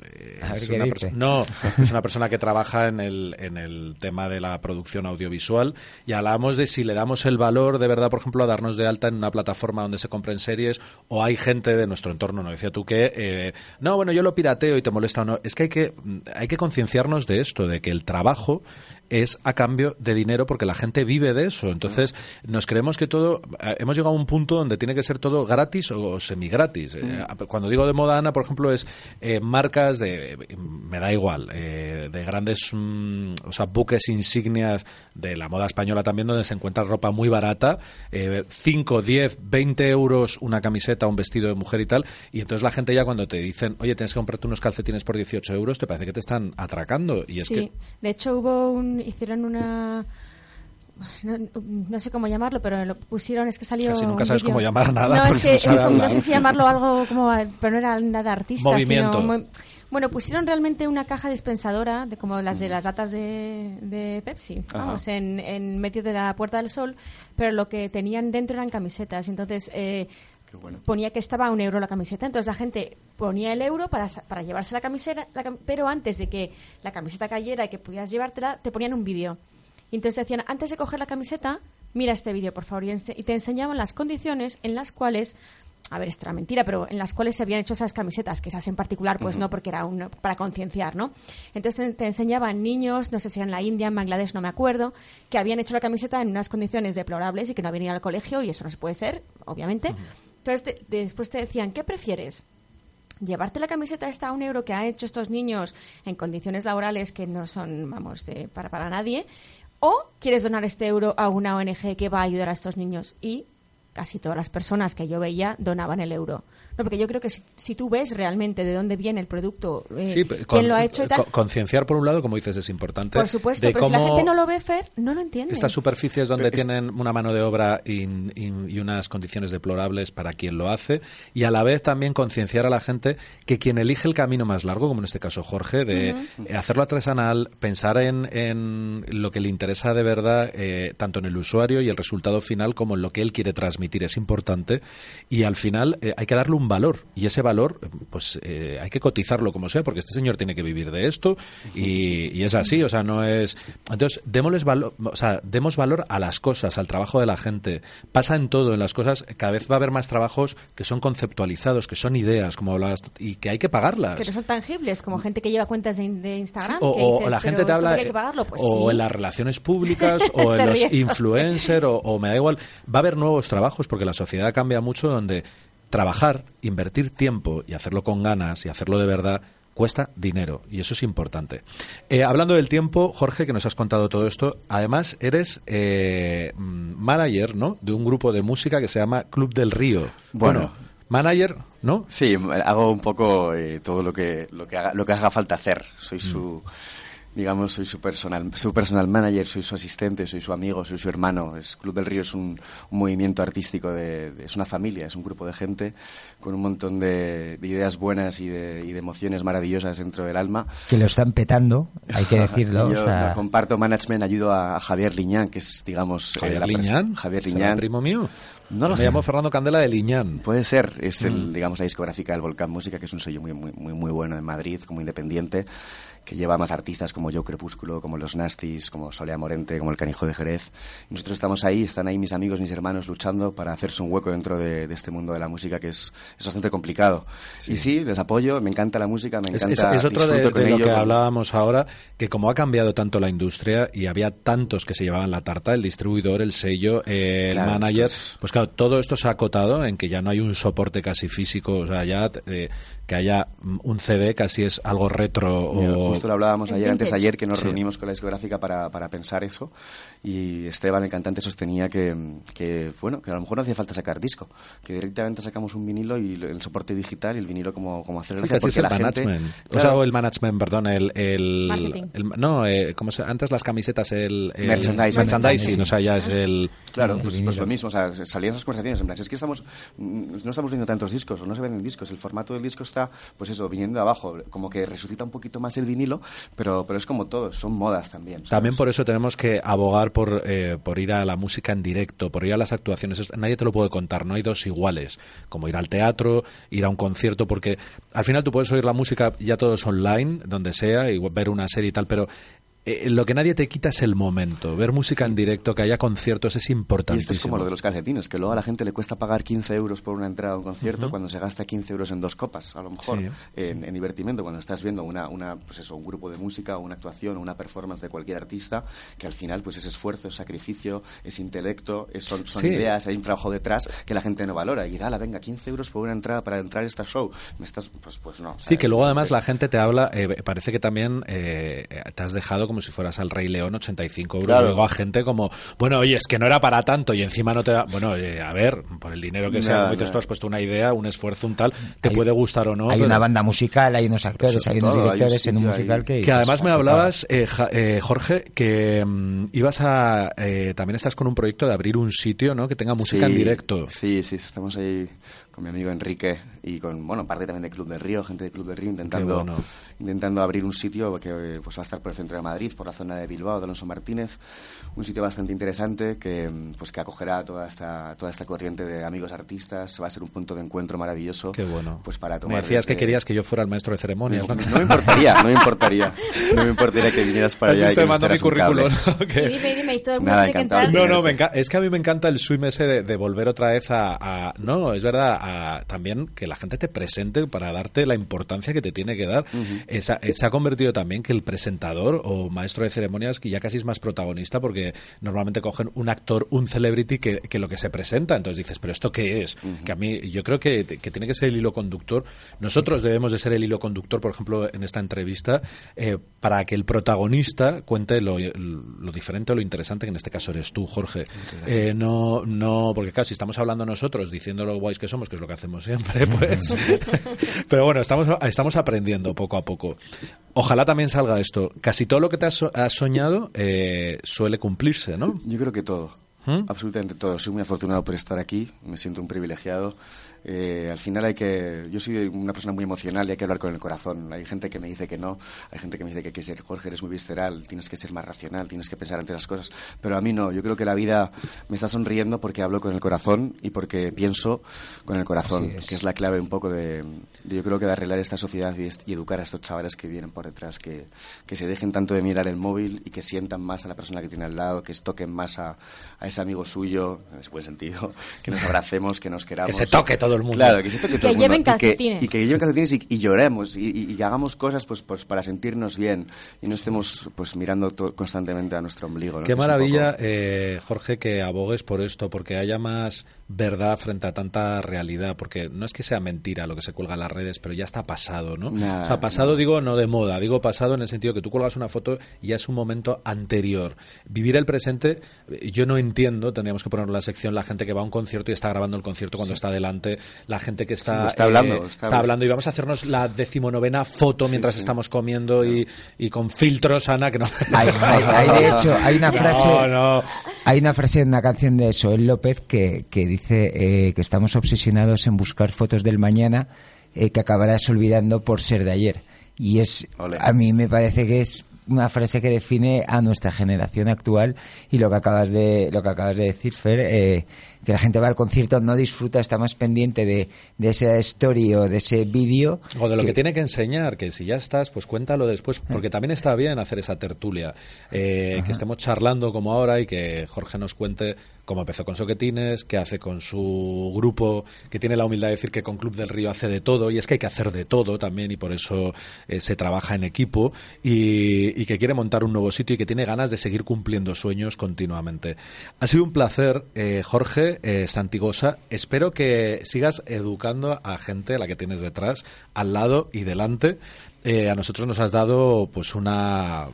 eh, es una no, es una persona que trabaja en el, en el tema de la producción audiovisual y hablábamos de si le damos el valor de verdad, por ejemplo, a darnos de alta en una plataforma donde se compren series o hay gente de nuestro entorno, ¿no? Decía tú que, eh, no, bueno, yo lo pirateo y te molesta o no. Es que hay que, hay que concienciarnos de esto, de que el trabajo trabajo es a cambio de dinero porque la gente vive de eso. Entonces, nos creemos que todo, eh, hemos llegado a un punto donde tiene que ser todo gratis o semi-gratis. Eh, Cuando digo de moda, Ana, por ejemplo, es eh, marcas de, me da igual, eh, de grandes, mm, o sea, buques insignias de la moda española también, donde se encuentra ropa muy barata, eh, 5, 10, 20 euros una camiseta, un vestido de mujer y tal, y entonces la gente ya cuando te dicen, oye, tienes que comprarte unos calcetines por 18 euros, te parece que te están atracando. Y es sí, que de hecho hubo un, hicieron una, no, no sé cómo llamarlo, pero lo pusieron, es que salió Casi nunca un sabes cómo llamar nada No, es que no sabe sé si llamarlo algo como, pero no era nada artista, Movimiento. sino bueno, pusieron realmente una caja dispensadora de como las de las latas de, de Pepsi, Ajá. vamos, en, en medio de la Puerta del Sol, pero lo que tenían dentro eran camisetas, entonces eh, bueno. ponía que estaba a un euro la camiseta. Entonces la gente ponía el euro para, para llevarse la camiseta, la cam- pero antes de que la camiseta cayera y que pudieras llevártela, te ponían un vídeo. Y entonces decían, antes de coger la camiseta, mira este vídeo, por favor. Y, te enseñaban las condiciones en las cuales, a ver, esto era mentira, pero en las cuales se habían hecho esas camisetas, que esas en particular, pues no, porque era un, para concienciar, ¿no? Entonces te, enseñaban niños, no sé si era en la India, en Bangladesh, no me acuerdo, que habían hecho la camiseta en unas condiciones deplorables y que no habían ido al colegio, y eso no se puede ser, obviamente. Entonces te- después te decían, ¿qué prefieres? llevarte la camiseta esta a un euro que han hecho estos niños en condiciones laborales que no son, vamos, de, para, para nadie, o quieres donar este euro a una ONG que va a ayudar a estos niños y casi todas las personas que yo veía donaban el euro. No, porque yo creo que si, si tú ves realmente de dónde viene el producto, eh, Sí, quién lo ha hecho y tal, co- concienciar por un lado, como dices, es importante. por supuesto, de pero si la cómo gente no lo ve, Fer, no lo entiende. Estas superficies donde Pero es- tienen una mano de obra in- in- y unas condiciones deplorables para quien lo hace y a la vez también concienciar a la gente que quien elige el camino más largo, como en este caso Jorge, de eh, hacerlo artesanal, pensar en, en lo que le interesa de verdad, eh, tanto en el usuario y el resultado final como en lo que él quiere transmitir, es importante y al final eh, hay que darle un valor y ese valor, pues eh, hay que cotizarlo como sea, porque este señor tiene que vivir de esto y, y es así, o sea, no es. Entonces, démosles valor, o sea, demos valor a las cosas, al trabajo de la gente. Pasa en todo, en las cosas, cada vez va a haber más trabajos que son conceptualizados, que son ideas, como hablabas, y que hay que pagarlas. que no son tangibles, como gente que lleva cuentas de, de Instagram. Sí, o, que o- dices, o la "Pero gente te habla pagarlo? Pues o sí. en las relaciones públicas o en los influencers o, o me da igual va a haber nuevos trabajos porque la sociedad cambia mucho donde trabajar invertir tiempo y hacerlo con ganas y hacerlo de verdad cuesta dinero y eso es importante. Eh, hablando del tiempo Jorge que nos has contado todo esto además eres eh, mm, manager no de un grupo de música que se llama Club del Río. Bueno. manager no Sí, hago un poco eh, todo lo que, lo, que haga, lo que haga falta hacer. Soy su, digamos, soy su personal, su personal manager, soy su asistente, soy su amigo, soy su hermano. Es, Club del Río es un, un movimiento artístico, de, de- es una familia, es un grupo de gente con un montón de, de ideas buenas y de, y de emociones maravillosas dentro del alma. Que lo están petando, hay que decirlo. Y Yo o sea, no comparto management, ayudo a, a Javier Liñán, que es, digamos, eh, Javier Liñán Javier ¿Será Liñán. primo mío No lo me sé. llamo Fernando Candela de Liñán Puede ser, es Mm. el, digamos, la discográfica del Volcán Música, que es un sello muy, muy, muy, muy bueno en Madrid, como independiente, que lleva más artistas como Yo Crepúsculo, como Los Nastis, como Solea Morente, como El Canijo de Jerez. Y nosotros estamos ahí, están ahí mis amigos, mis hermanos luchando para hacerse un hueco dentro de, de este mundo de la música que es, es bastante complicado. Y sí, les apoyo, me encanta la música, me Es, encanta. es- es otro de, lo que hablábamos ahora, que como ha cambiado tanto la industria y había tantos que se llevaban la tarta, el distribuidor, el sello, eh, el manager, es- pues claro, todo esto se ha acotado en que ya no hay un soporte casi físico, o sea, ya eh, que haya un CD casi es algo retro o... Justo lo hablábamos Es ayer, antes ayer, que nos Sí. reunimos con la discográfica para, para pensar eso. Y Esteban, el cantante, sostenía que, que, bueno, que a lo mejor no hacía falta sacar disco, que directamente sacamos un vinilo y el soporte digital y el vinilo como, como hacer Sí, gracia, casi es porque el la gente- management. O Claro, sea, o el management, perdón, el... el, Marketing. el- no, eh, ¿cómo se, antes las camisetas, el... el Merchandising. merchandising, o sea, ya es el... Claro, El pues, pues lo mismo, o sea, salían esas conversaciones en plan, es que estamos, mm, no estamos viendo tantos discos o no se venden discos, el formato del disco está, pues eso, viniendo de abajo, como que resucita un poquito más el vinilo, pero, pero es como todo, son modas también. También por eso tenemos que abogar por, eh, por ir a la música en directo, por ir a las actuaciones. Es- Nadie te lo puede contar, no hay dos iguales. Como ir al teatro, ir a un concierto, porque al final tú puedes oír la música ya todo es online, donde sea, y ver una serie y tal, pero eh, lo que nadie te quita es el momento. Ver música en directo, que haya conciertos, es Y importantísimo. esto es como lo de los calcetines, que luego a la gente le cuesta pagar 15 euros por una entrada a un concierto cuando se gasta 15 euros en dos copas, a lo mejor, Sí. en, en divertimento, cuando estás viendo una, una, pues eso, un grupo de música, o una actuación, o una performance de cualquier artista, que al final pues es esfuerzo, es sacrificio, es intelecto, es- son, son Sí. ideas, hay un trabajo detrás que la gente no valora. Y la venga, 15 euros por una entrada para entrar a esta show. Me estás, pues, pues no. Sí, ¿sabes? que luego además la gente te habla, eh, parece que también eh, te has dejado como si fueras al Rey León 85 euros. Claro. Luego a gente como, bueno, oye, es que no era para tanto y encima no te da. Bueno, oye, a ver, por el dinero que sea, Ya, como dices ya. tú, has puesto una idea, un esfuerzo, un tal, te Hay- puede gustar o no. hay pero- una banda musical, hay unos actores, hay unos todo, hay un directores en un musical ahí. que... Que además me hablabas, eh, Ja- eh, Jorge, que mm, ibas a. eh, también estás con un proyecto de abrir un sitio, ¿no? Que tenga música en Sí, directo. Sí, sí, estamos ahí con mi amigo Enrique y con, bueno, parte también de Club del Río, gente de Club del Río, intentando, bueno. intentando abrir un sitio que pues va a estar por el centro de Madrid, por la zona de Bilbao, de Alonso Martínez, un sitio bastante interesante que, pues, que acogerá toda esta, toda esta corriente de amigos artistas, va a ser un punto de encuentro maravilloso. Qué bueno. Pues para me tomar decías que querías que yo fuera el maestro de ceremonias, ¿no? no, no me importaría, no me importaría, no me importaría que vinieras para allá y que te nos mando mi currículum. dime, dime, y todo el mundo Nada, tiene que entrar. No, no, me enca- es que a mí me encanta el swim ese de, de volver otra vez a, a- No, es verdad, a- también que la gente te presente para darte la importancia que te tiene que dar. Esa- se ha convertido también que el presentador o maestro de ceremonias que ya casi es más protagonista porque normalmente cogen un actor, un celebrity que, que lo que se presenta. Entonces dices, ¿pero esto qué es? Que a mí, yo creo que, que tiene que ser el hilo conductor. Nosotros debemos de ser el hilo conductor, por ejemplo, en esta entrevista, eh, para que el protagonista cuente lo, lo diferente o lo interesante, que en este caso eres tú, Jorge. Eh, no, no, porque claro, si estamos hablando nosotros diciendo lo guays que somos, que es lo que hacemos siempre, pues. Pero bueno, estamos, estamos aprendiendo poco a poco. Ojalá también salga esto. Casi todo lo que te has, has soñado eh, suele cumplirse, ¿no? Yo creo que todo. ¿Mm? Absolutamente todo. Soy muy afortunado por estar aquí. Me siento un privilegiado. Eh, al final hay que... Yo soy una persona muy emocional y hay que hablar con el corazón. Hay gente que me dice que no. Hay gente que me dice que hay que ser, Jorge, eres muy visceral. Tienes que ser más racional. Tienes que pensar ante las cosas. Pero a mí no. Yo creo que la vida me está sonriendo porque hablo con el corazón y porque pienso con el corazón. Es. Que es la clave un poco de... de yo creo que de arreglar esta sociedad y, y educar a estos chavales que vienen por detrás. Que, que se dejen tanto de mirar el móvil y que sientan más a la persona que tiene al lado. Que toquen más a, a ese amigo suyo, en ese buen sentido. Que nos abracemos, que nos queramos. Que se toque todo el mundo. Claro, que toque todo Que el mundo. lleven y que- calcetines. Y que, lleven calcetines y, y lloremos y, y- y que hagamos cosas pues, pues para sentirnos bien y no estemos pues mirando constantemente a nuestro ombligo. ¿no? Qué Que maravilla, poco- eh, Jorge, que abogues por esto, porque haya más verdad frente a tanta realidad, porque no es que sea mentira lo que se cuelga en las redes, pero ya está pasado, ¿no? Nah, o sea, pasado digo no de moda, digo pasado en el sentido que tú cuelgas una foto y ya es un momento anterior. Vivir el presente, eh, yo no entiendo, tendríamos que poner en la sección la gente que va a un concierto y está grabando el concierto cuando está delante, la gente que está, Sí, está hablando, eh, está- está hablando y vamos a hacernos la decimonovena foto Sí, mientras sí. estamos comiendo y, y con filtros, Ana, que no... Hay, hay- hay, de hecho, hay una frase, No, no. hay una frase en una canción de Soel López que, que dice eh, que estamos obsesionados en buscar fotos del mañana eh, que acabarás olvidando por ser de ayer. Y es, a mí me parece que es una frase que define a nuestra generación actual y lo que acabas de, lo que acabas de decir, Fer, eh, que la gente va al concierto, no disfruta, está más pendiente de, de esa story o de ese vídeo. O de lo que tiene que enseñar, que si ya estás, pues cuéntalo después, porque también está bien hacer esa tertulia, eh, que estemos charlando como ahora y que Jorge nos cuente cómo empezó con Soquetines, qué hace con su grupo, que tiene la humildad de decir que con Club del Río hace de todo, y es que hay que hacer de todo también, y por eso eh, se trabaja en equipo, y, que quiere montar un nuevo sitio y que tiene ganas de seguir cumpliendo sueños continuamente. Ha sido un placer, eh, Jorge eh, Santigosa. Espero que sigas educando a gente, la que tienes detrás, al lado y delante. Eh, a nosotros nos has dado pues una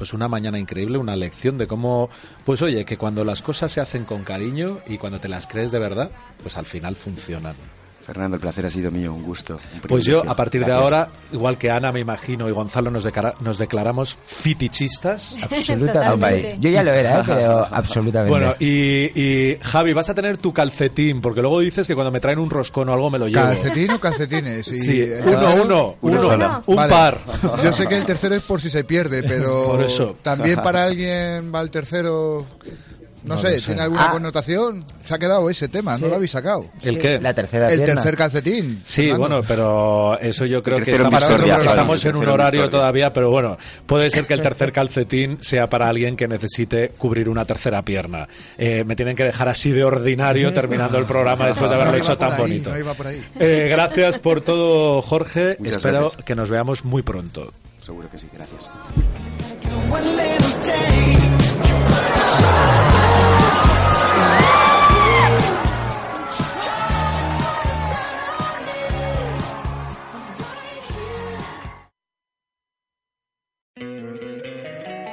pues una mañana increíble, una lección de cómo, pues oye, que cuando las cosas se hacen con cariño y cuando te las crees de verdad, pues al final funcionan. Fernando, el placer ha sido mío, un gusto. un Pues yo, a partir de Gracias. ahora, igual que Ana, me imagino, y Gonzalo, nos, decara- nos declaramos fitichistas. Absolutamente. Yo ya lo era, ¿eh? pero absolutamente. Bueno, y, y, Javi, vas a tener tu calcetín, porque luego dices que cuando me traen un roscón o algo me lo llevo. ¿Calcetín o calcetines? Y Sí, uno, uno, Uno un Vale. par. Yo sé que el tercero es por si se pierde, pero Por eso. también para alguien va el tercero. No, No sé, sé. ¿tiene alguna Ah. connotación? Se ha quedado ese tema, Sí. no lo habéis sacado. ¿El qué? La tercera El pierna. tercer calcetín. Sí, Fernando. bueno, pero eso yo creo que estamos, estamos en un horario Victoria. todavía, pero bueno, puede ser que el tercer calcetín sea para alguien que necesite cubrir una tercera pierna. Eh, me tienen que dejar así de ordinario terminando el programa después de No haberlo iba hecho tan ahí, bonito. No iba por ahí. Eh, gracias por todo, Jorge. Muchas Espero gracias. que nos veamos muy pronto. Seguro que sí, gracias.